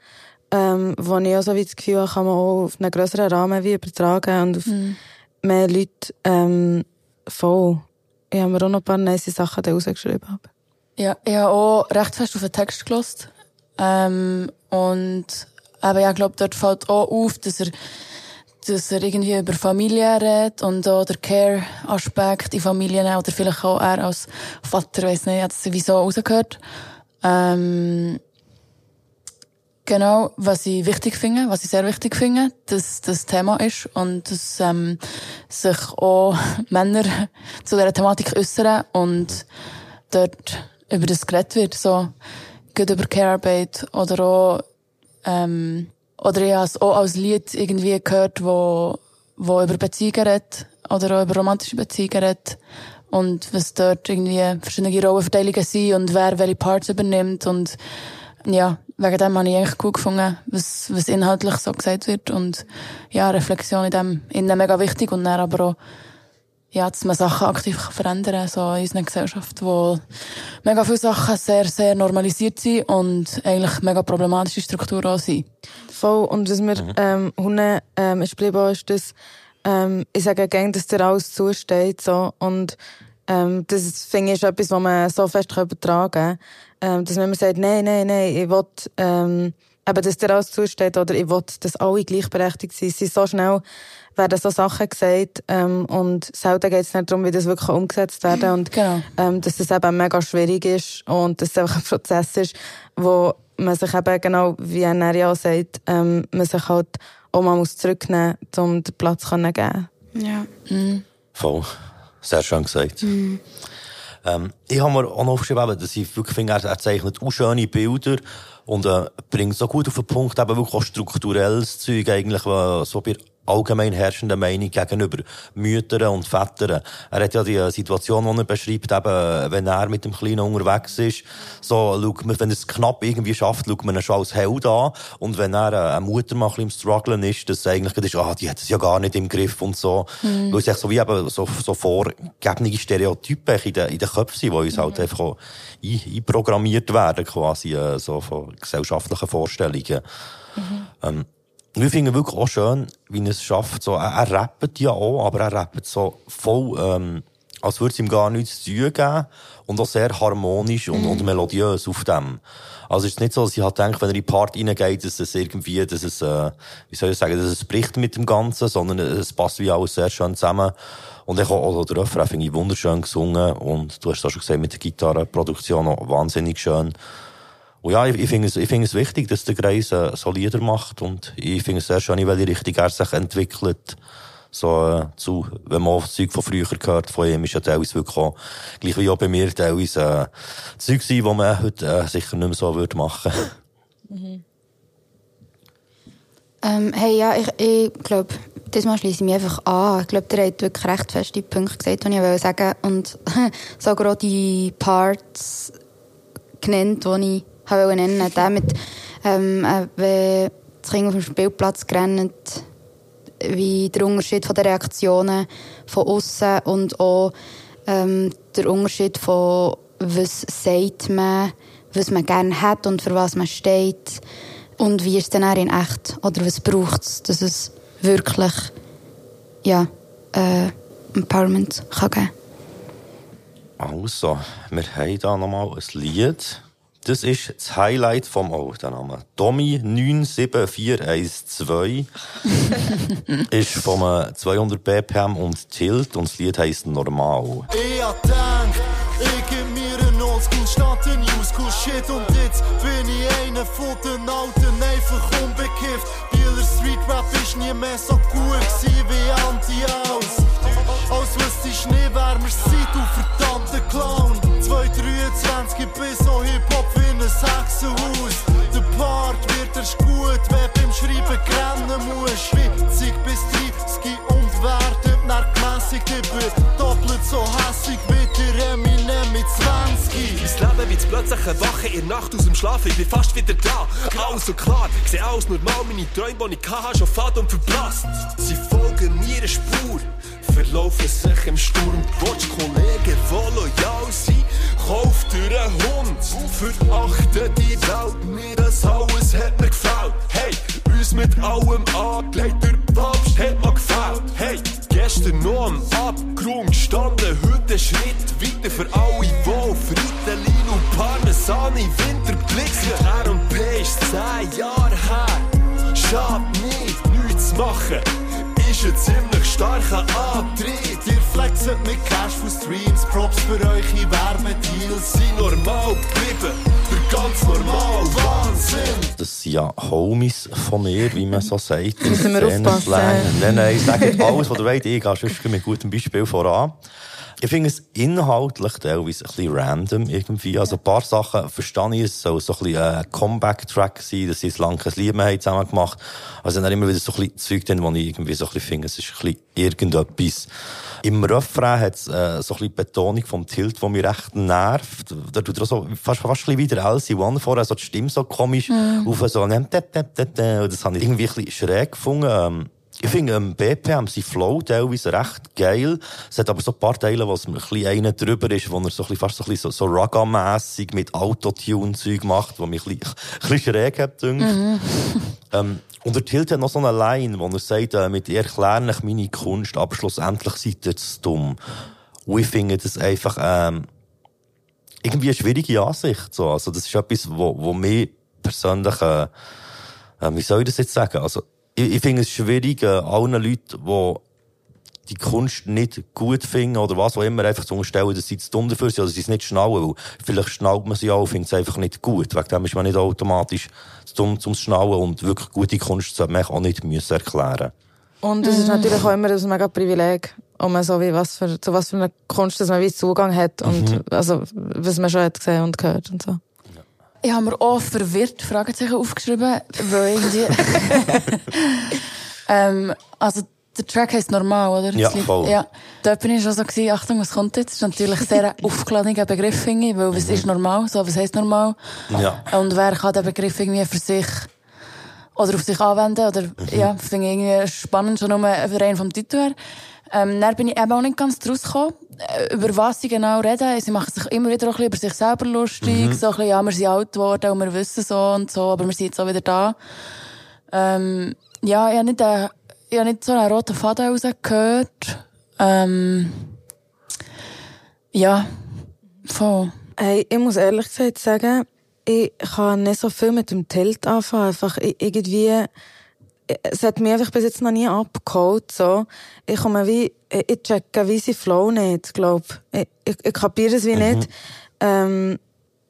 ähm, wo ich auch so wie das Gefühl habe, kann man auch auf einen grösseren Rahmen wie übertragen und auf mhm. mehr Leute ähm, voll. Ich habe mir auch noch ein paar nice Sachen da rausgeschrieben. Ja, ich habe auch recht fest auf den Text gelost. Ähm, und aber ja, ich glaube, dort fällt auch auf, dass er, dass er irgendwie über Familie redet und auch der Care-Aspekt in Familien oder vielleicht auch er als Vater, weiß nicht, hat es sowieso rausgehört. Ähm, Genau, was ich wichtig finde, was ich sehr wichtig finde, dass das Thema ist und dass ähm, sich auch Männer zu dieser Thematik äußern und dort über das geredet wird, so gut über Care-Arbeit oder auch, ähm, oder ich habe es auch als Lied irgendwie gehört, wo, wo über Beziehungen redet oder auch über romantische Beziehungen redet und was dort irgendwie verschiedene Rollenverteilungen sind und wer welche Parts übernimmt und ja, wegen dem habe ich eigentlich gut gefunden, was, was inhaltlich so gesagt wird und ja, Reflexion in dem innen mega wichtig und dann aber auch ja, dass man Sachen aktiv verändern kann, so in unserer Gesellschaft, wo mega viele Sachen sehr, sehr normalisiert sind und eigentlich mega problematische Strukturen auch sind. Voll. Und was mir, mhm. ähm, Hunde, ähm, ist geblieben, ist, dass, ähm, ich sage gerne, dass dir alles zusteht, so. Und, ähm, das finde ich ist etwas, was man so fest übertragen kann. Ähm, dass wenn man sagt, nein, nein, nein, ich will, ähm, eben, dass dir alles zusteht, oder ich will, dass alle gleichberechtigt sind. Sie sind so schnell, werden so Sachen gesagt ähm, und selten geht es nicht darum, wie das wirklich umgesetzt werden und genau. ähm, dass das eben mega schwierig ist und dass es einfach ein Prozess ist, wo man sich eben genau, wie er ja sagt, ähm, man sich halt auch mal muss zurücknehmen muss, um den Platz zu geben. Ja. Mhm. Voll. Sehr schön gesagt. Mhm. Ähm, ich habe mir auch noch aufgeschrieben, dass ich wirklich finde, er, zeichnet auch schöne Bilder und äh, bringt so gut auf den Punkt, eben wirklich auch strukturelles Zeug eigentlich, so bei allgemein herrschenden Meinung gegenüber Müttern und Vätern. Er hat ja die Situation, die er beschreibt, eben, wenn er mit dem Kleinen unterwegs ist, so, schaut man, wenn er es knapp irgendwie schafft, schaut man ihn schon als Held an. Und wenn er äh, eine Mutter mal im Strugglen ist, dass eigentlich ist, ah, die hat es ja gar nicht im Griff und so. Mhm. Weil es echt so wie eben so, so vorgegebene Stereotypen in den, in den Köpfen sind, die uns halt mhm. halt einfach auch ein, einprogrammiert werden, quasi, äh, so von gesellschaftlichen Vorstellungen. Mhm. Ähm, wir finden wirklich auch schön, wie er es schafft. So, er, er rappt ja auch, aber er rappt so voll, ähm, als würde es ihm gar nichts zu tun geben. Und auch sehr harmonisch und, mm. und melodiös auf dem. Also es ist nicht so, dass ich halt denke, wenn er in die Part reingeht, dass es irgendwie, dass es, äh, wie soll ich sagen, dass es bricht mit dem Ganzen, sondern es passt wie alles sehr schön zusammen. Und ich auch, also der Refrain finde ich wunderschön gesungen und du hast das schon gesehen mit der Gitarrenproduktion auch wahnsinnig schön. Und ja, ich, ich finde es, ich finde es wichtig, dass der Kreis äh, so Lieder macht und ich finde es sehr schön, in welche Richtung er sich entwickelt. So, äh, zu, wenn man auch Zeug von früher gehört, von ihm ist ja teilweise wirklich auch, gleich wie auch bei mir, teilweise, äh, Zeug sein, die man heute äh, sicher nicht mehr so würde machen. Mhm. Ähm, hey, ja, ich, ich glaube, diesmal schließe ich mich einfach an. Ich glaube, der hat wirklich recht feste Punkte gesagt, die ich sagen wollte. Und sogar die Parts genannt, die ich habe nennen der mit, ähm, äh, wenn das Kind auf dem Spielplatz rennt, wie der Unterschied von den Reaktionen von außen und auch ähm, der Unterschied von was sagt man, was man gerne hat und für was man steht und wie ist es dann in echt oder was braucht es, dass es wirklich ja, äh, Empowerment kann geben Also, wir haben hier nochmal ein Lied. Das ist das Highlight vom oh, der Name. Tommy 97412 ist vom 200 BPM und Tilt und das Lied heisst Normal. Ich hab gedacht, ich geb mir einen Oldschool statt ein Newschool Shit und jetzt bin ich einer von den Alten, einfach unbekifft. Bieler Street Rap ist nie mehr so gut gewesen wie Anti-Aus. Als wüsste ich nie, wer wir sind, du verdammter Clown. 223 bis so Hip-Hop wie ein Hexenhaus. Der Part wird erst gut, wer beim Schreiben grennen muss. Witzig bis 30 und werden nach gemässigt. Ich doppelt so hässig wie der Eminem mit 20. Mein Leben wird plötzlich eine Wache in der Nacht aus dem Schlafen. Ich bin fast wieder da. Alles so klar, ich sehe alles normal. Meine Träume, die ich hatte, schon fad und verblasst. Sie folgen mir eine Spur verlaufen sich im Sturm. Watch Kollegen, die loyal sind, kauft einen Hund. Verachte die Welt, mir das alles hat mir gefällt. Hey, uns mit allem angelegt, der Papst hat mir gefällt. Hey, gestern noch am Abgrund gestanden, heute ein Schritt weiter für alle, die auf Ritalin und Parmesan im Winter blitzen. R&P ist zehn Jahre her, schade nicht, nichts machen ist ein ziemlich starker Antrieb. Ihr flexet mit Cash von Streams, Props für eure Wärmedeals. Sind normal geblieben, der ganz normal Wahnsinn. Das sind ja Homies von mir, wie man so sagt. Müssen wir aufpassen. Nein, nein, sagt alles, was ihr wollt. Ich gehe sonst mit gutem Beispiel voran. Ich finde es inhaltlich teilweise ein bisschen random irgendwie. Also ein paar Sachen verstehe ich. Es soll so ein bisschen ein Comeback-Track sein, dass sie ein langes Lied mehr zusammen gemacht Also dann immer wieder so ein bisschen Zeug drin, wo ich irgendwie so ein bisschen finde, es ist ein bisschen irgendetwas. Im Refrain hat es äh, so ein bisschen Betonung vom Tilt, die mich recht nervt. Da tut er so, fast, fast ein bisschen wie der LC1 vorher, so die Stimme so komisch Mhm. auf so, und das habe ich irgendwie ein bisschen schräg gefunden. Ich finde, ähm, BPM, sein Flow teilweise recht geil. Es hat aber so ein paar Teile, wo es ein bisschen einer drüber ist, wo er so ein bisschen, fast so ein bisschen so, so Raga-mässig mit Autotune-Zeug macht, wo mich ein bisschen, ein bisschen schräg hat. Mhm. Ähm, und der Tilt hat noch so eine Line, wo er sagt, äh, mit ihr erkläre ich meine Kunst, aber schlussendlich seid ihr zu dumm. Und ich finde das einfach, ähm, irgendwie eine schwierige Ansicht, so. Also, das ist etwas, wo, wo mir persönlich, äh, äh, wie soll ich das jetzt sagen? Also, ich, ich finde es schwierig, äh, allen Leuten, die die Kunst nicht gut finden oder was auch immer, einfach zu unterstellen, dass sie zu dumm dafür sind oder sie es nicht schnallen. Weil vielleicht schnallt man sie auch und findet es einfach nicht gut. Wegen dem ist man nicht automatisch zu dumm zum Schnallen und wirklich gute Kunst sollte man auch nicht müssen erklären Und es ist natürlich auch immer ein mega Privileg, um man so wie was für, zu was für eine Kunst, dass man wie Zugang hat und, Mhm. also, was man schon hat gesehen und gehört und so. Ich habe mir auch verwirrt Fragezeichen aufgeschrieben, weil irgendwie... ähm, also der Track heisst normal, oder? Ja, voll. Ja, dort bin ich schon so gewesen, Achtung, was kommt jetzt? Das ist natürlich sehr ein aufgeladener Begriff, finde ich, weil was ist normal? So, was heisst normal? Ja. Und wer kann den Begriff irgendwie für sich oder auf sich anwenden? Oder, ja, finde ich irgendwie spannend, schon nur rein vom Titel her. Ähm, dann bin ich eben auch nicht ganz draus gekommen, äh, über was sie genau reden. Sie machen sich immer wieder auch ein bisschen über sich selber lustig. Mhm. So ein bisschen, ja, wir sind alt geworden und wir wissen so und so, aber wir sind jetzt auch wieder da. Ähm, ja, ich habe nicht, äh, ich habe nicht so einen roten Faden rausgehört. Ähm, ja, voll. Hey, ich muss ehrlich gesagt sagen, ich kann nicht so viel mit dem Tilt anfangen. Einfach irgendwie, es hat mich einfach bis jetzt noch nie abgeholt, so. Ich komme wie, ich ich checke wie sie Flow nicht, glaub. Ich, ich, ich kapiere es wie Mhm. nicht. Ähm,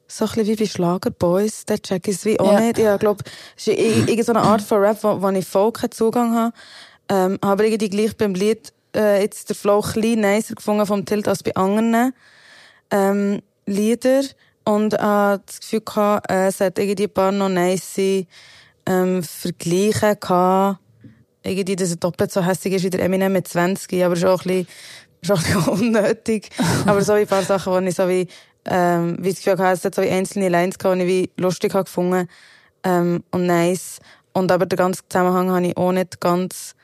so ein bisschen wie bei Schlagerboys, da check ich es wie auch Ja. nicht. Ich glaub, es ist irgendeine Art von Rap, wo, wo ich voll keinen Zugang habe. Ähm, aber irgendwie gleich beim Lied, äh, jetzt der Flow ein bisschen nicer gefunden vom Tilt als bei anderen ähm, Lieder und äh, das Gefühl gehabt, äh, es hat irgendwie ein paar noch nice ähm, Vergleiche gehabt. Irgendwie, dass er doppelt so hässlich ist wie der Eminem mit 20, aber schon ein bisschen, schon ein bisschen unnötig. aber so ein paar Sachen, wo ich so wie, ähm, wie das Gefühl hatte, es hat so wie einzelne Lines gehabt, die ich wie lustig habe gefunden ähm, und nice. Und aber den ganzen Zusammenhang habe ich auch nicht ganz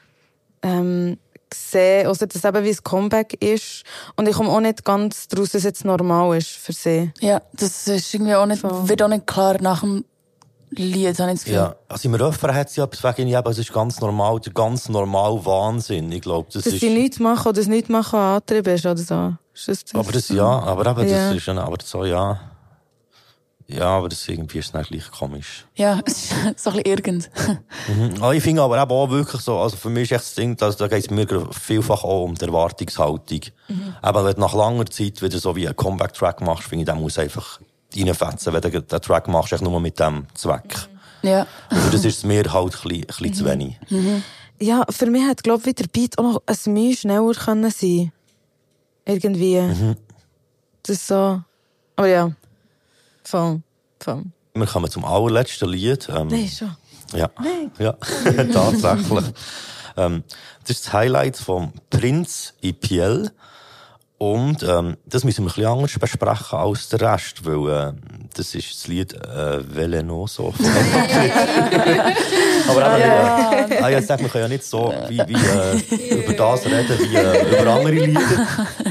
ähm, gesehen, außer dass es eben wie ein Comeback ist. Und ich komme auch nicht ganz daraus, dass es jetzt normal ist für sie. Ja, das ist irgendwie auch nicht, wird auch nicht klar nach dem Lied, habe ich das Gefühl. Ja, also im Refrain hat sie etwas wegen, eben, es ist ganz normal, der ganz normal Wahnsinn. Ich glaube, das dass ist... sie nichts machen oder das nicht machen angetrieben ist oder so. Ist das das? Aber das ja, aber eben, das Ja. ist, ja- aber so, ja. Ja, aber das irgendwie ist dann gleich komisch. Ja, es ist so ein bisschen irgend. Mhm. Ah, Ich finde aber eben auch wirklich so, also für mich ist echt das Ding, dass, da geht es mir vielfach auch um die Erwartungshaltung. Mhm. Aber wenn du nach langer Zeit wieder so wie einen Comeback-Track machst, finde ich, der muss einfach reinfetzen. Wenn du den Track machst, echt nur mit dem Zweck. Ja. Und das ist mir halt ein bisschen, ein bisschen zu wenig. Ja, für mich hat, glaube ich, der Beat auch noch ein Mühe schneller können sein. Irgendwie. Mhm. Das ist so. Aber ja. Voll. Voll. Wir kommen zum allerletzten Lied. Ähm, Nein, schon. Ja, Nein. ja tatsächlich. ähm, das ist das Highlight vom Prinz IPL. Und ähm, das müssen wir ein bisschen anders besprechen als der Rest, weil äh, das ist das Lied äh, Velenoso. Aber eben, Ja. äh, ah, ja, sag, wir können ja nicht so wie, wie, äh, über das reden wie äh, über andere Lieder.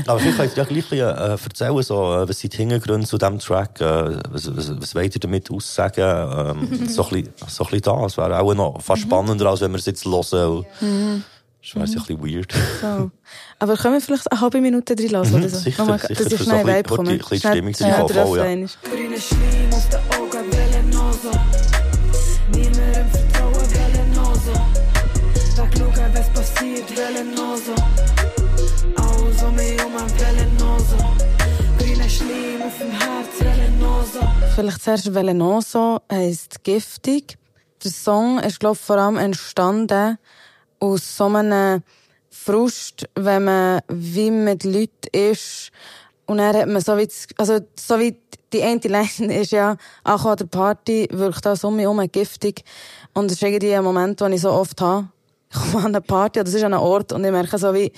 Aber vielleicht könnt ihr ja gleich äh, erzählen, so, äh, was sind die Hintergründe zu diesem Track, äh, was, was, was wollt ihr damit aussagen? Ähm, so, ein bisschen, so ein bisschen da. Es wäre auch noch fast spannender, als wenn wir es jetzt hören. Mhm. Das wäre ein bisschen weird. So. Aber können wir vielleicht eine halbe Minute drin lassen Mhm, oder so? sicher, Nochmal, sicher, dass ich so schnell ein bisschen Schnell- Stimmung schnell reinkommen, der voll, ja. Grüne Schleim auf den Augen, velenoso. Niemandem vertrauen, velenoso. Wegschauen, was passiert, velenoso. Alles um mich herum, velenoso. Grüne Schleim auf dem Herz, velenoso. Vielleicht zuerst Velenoso heisst giftig. der Song ist, glaube vor allem entstanden aus so einem Frust, wenn man wie mit Leuten ist. Und dann hat man so wie, also, so wie die eine Line ist ja, auch an der Party wirkt das um mich herum giftig. Und das ist irgendwie ein Moment, den ich so oft habe. Ich komme an eine Party, das ist an einem Ort, und ich merke so wie,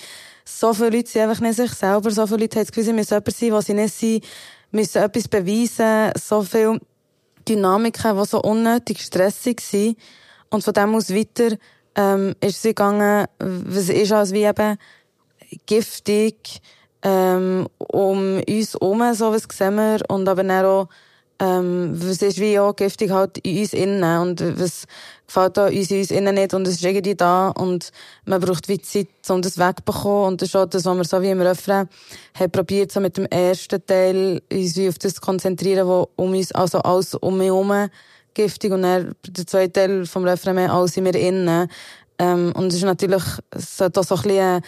so viele Leute sind einfach nicht sich selber, so viele Leute haben das Gefühl, sie müssen jemand sein, was sie nicht sind, müssen etwas beweisen, so viele Dynamiken, die so unnötig stressig sind. Und von dem aus weiter, ähm, ist sie gegangen, was ist als wie eben giftig, ähm, um uns herum, so was sehen wir, und aber dann auch, ähm, was ist wie auch giftig halt in uns innen, und was gefällt da uns in uns innen nicht, und es ist irgendwie da, und man braucht wie Zeit, um das wegzubekommen, und das ist auch das, was wir so wie im Refrain haben probiert, so mit dem ersten Teil, uns wie auf das zu konzentrieren, wo um uns, also alles um mich herum, giftig, und dann der zweite Teil vom Refrain mehr, alles mir innen, ähm, und es ist natürlich, es sollte auch so ein bisschen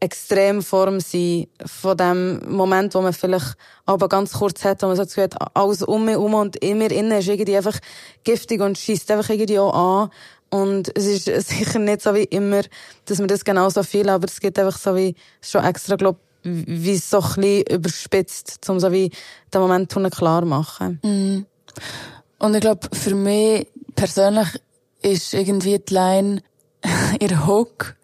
Extremform sein von dem Moment, wo man vielleicht aber ganz kurz hat, wo man so das Gefühl hat, alles um mich herum und in mir innen ist irgendwie einfach giftig und schießt einfach irgendwie auch an. Und es ist sicher nicht so wie immer, dass man das genauso viel, aber es gibt einfach so wie, schon extra, glaub, wie so ein bisschen überspitzt, um so wie den Moment klar machen. Mhm. Und ich glaube, für mich persönlich ist irgendwie die Line, ihr Hook,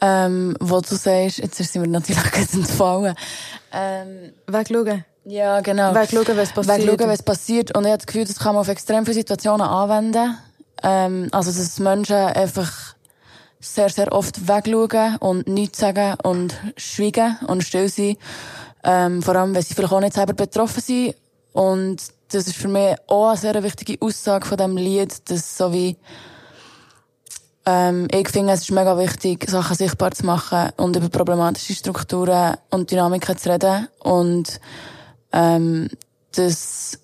ähm, wo du sagst, jetzt sind wir natürlich jetzt entfallen. Ähm, Wegschauen. Ja, genau. Wegschauen, was passiert. Wegschauen, was passiert. Und ich habe das Gefühl, das kann man auf extrem viele Situationen anwenden. Ähm, also, dass Menschen einfach sehr, sehr oft wegschauen und nichts sagen und schweigen und still sein. Ähm, vor allem, wenn sie vielleicht auch nicht selber betroffen sind. Und das ist für mich auch eine sehr wichtige Aussage von diesem Lied, dass so wie ähm, ich finde, es ist mega wichtig, Sachen sichtbar zu machen und über problematische Strukturen und Dynamiken zu reden. Und ähm, dass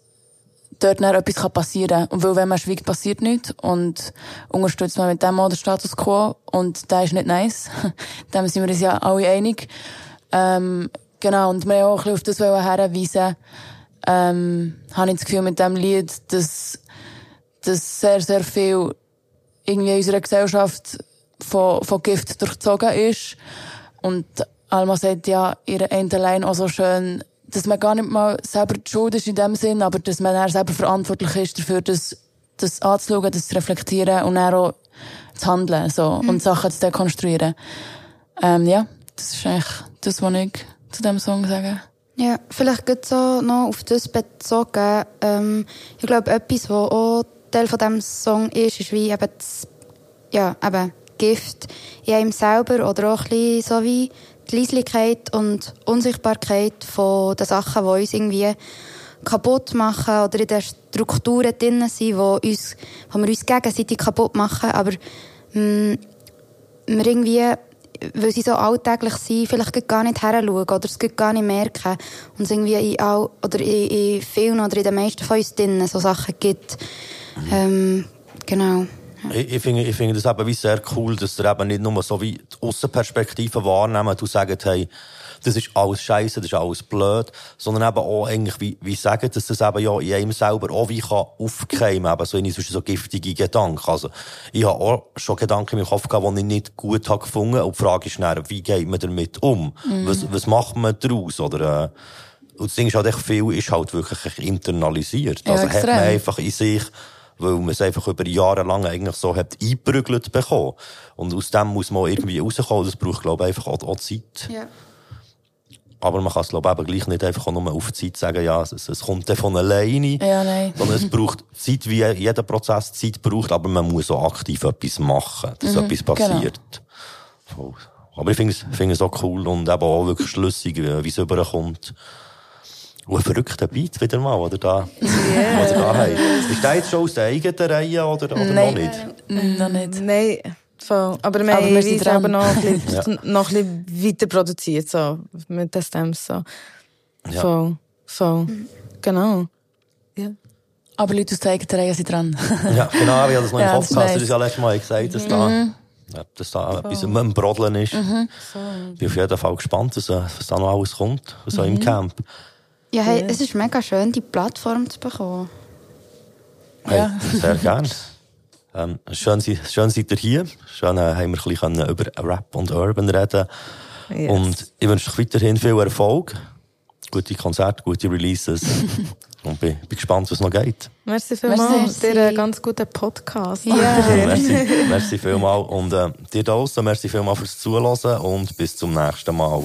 dort dann etwas passieren kann. Und weil wenn man schweigt, passiert nichts. Und unterstützt man mit dem auch den Status quo. Und der ist nicht nice. dem sind wir uns ja alle einig. Ähm, genau, und wir haben auch ein bisschen auf das herweisen, ähm, habe ich das Gefühl mit dem Lied, dass, dass sehr, sehr viel irgendwie in unserer Gesellschaft von, von Gift durchzogen ist. Und Alma sagt ja ihre eine auch so schön, dass man gar nicht mal selber die Schuld ist in dem Sinn, aber dass man dann selber verantwortlich ist dafür, das, das anzuschauen, das zu reflektieren und dann auch zu handeln, so, mhm. und Sachen zu dekonstruieren. Ähm, ja, das ist eigentlich das, was ich zu dem Song sage. Ja, vielleicht geht so noch auf das bezogen. Ähm, ich glaube, etwas, was auch Teil von diesem Song ist, ist wie eben das, ja, eben Gift in einem selber oder auch ein bisschen so wie die Leislichkeit und Unsichtbarkeit von den Sachen, die uns irgendwie kaputt machen oder in den Strukturen drin sind, die, uns, die wir uns gegenseitig kaputt machen. Aber mh, mm, wir irgendwie, weil sie so alltäglich sind, vielleicht gar nicht heranschauen oder es gar nicht merken. Und es irgendwie in, all, oder in, in vielen oder in den meisten von uns drin so Sachen gibt. Ähm, genau. Ich, ich, finde, ich finde das eben wie sehr cool, dass ihr eben nicht nur so wie die Aussenperspektive wahrnehmen und sagt, hey, das ist alles scheiße, das ist alles blöd, sondern eben auch eigentlich wie, wie sagen, dass das eben ja in einem selber auch wie kann aufkeimen, eben so in so giftige Gedanken. Also, ich habe auch schon Gedanken in meinem Kopf gehabt, die ich nicht gut habe gefunden und die Frage ist dann, wie geht man damit um? Mhm. Was, was macht man daraus, oder, äh, und das Ding ist halt echt viel, ist halt wirklich internalisiert. Ja, also extrem. hat man einfach in sich weil man es einfach über Jahre lang eigentlich so hat eingeprügelt bekommen. Und aus dem muss man irgendwie rauskommen. Das braucht, glaube ich, einfach auch, auch Zeit. Ja. Aber man kann es, glaube ich, eben gleich nicht einfach nur auf die Zeit sagen, ja, es, es kommt dann von alleine. Ja, nein. Sondern es braucht Zeit, wie jeder Prozess Zeit braucht, aber man muss auch aktiv etwas machen, dass mhm, etwas passiert. Genau. Aber ich finde es, finde es auch cool und eben auch wirklich schlüssig, wie es überkommt. Und ein verrückter Beat wieder mal, oder da, yeah. oder da haben. Ist der jetzt schon aus der eigenen Reihe, oder, oder Nein. noch nicht? Äh, noch nicht. Nein. Voll. Aber wir aber haben wir selber noch ein bisschen, ja. noch ein bisschen weiter produziert, so, mit den Stems, so. Ja. Voll. Voll. Mhm. Genau. Ja. Aber Leute aus der eigenen Reihe sind dran. ja, genau, ich habe das noch im Kopf gehabt, das ist ja letztes Mal gesagt, dass da, mhm. ja, dass da etwas am Brodeln ist. Mhm. Ich bin auf jeden Fall gespannt, was, was da noch alles kommt, so im Camp. Ja, hey, es ist mega schön, die Plattform zu bekommen. Hey, ja. Sehr gerne. Ähm, schön, schön seid ihr hier. Schön äh, haben wir ein bisschen über Rap und Urban reden yes. Und ich wünsche euch weiterhin viel Erfolg. Gute Konzerte, gute Releases. und bin, bin gespannt, was noch geht. Merci vielmals. Dir einen ganz guten Podcast. Ja. merci, merci vielmals. Und äh, dir da draussen, merci vielmals fürs Zuhören und bis zum nächsten Mal.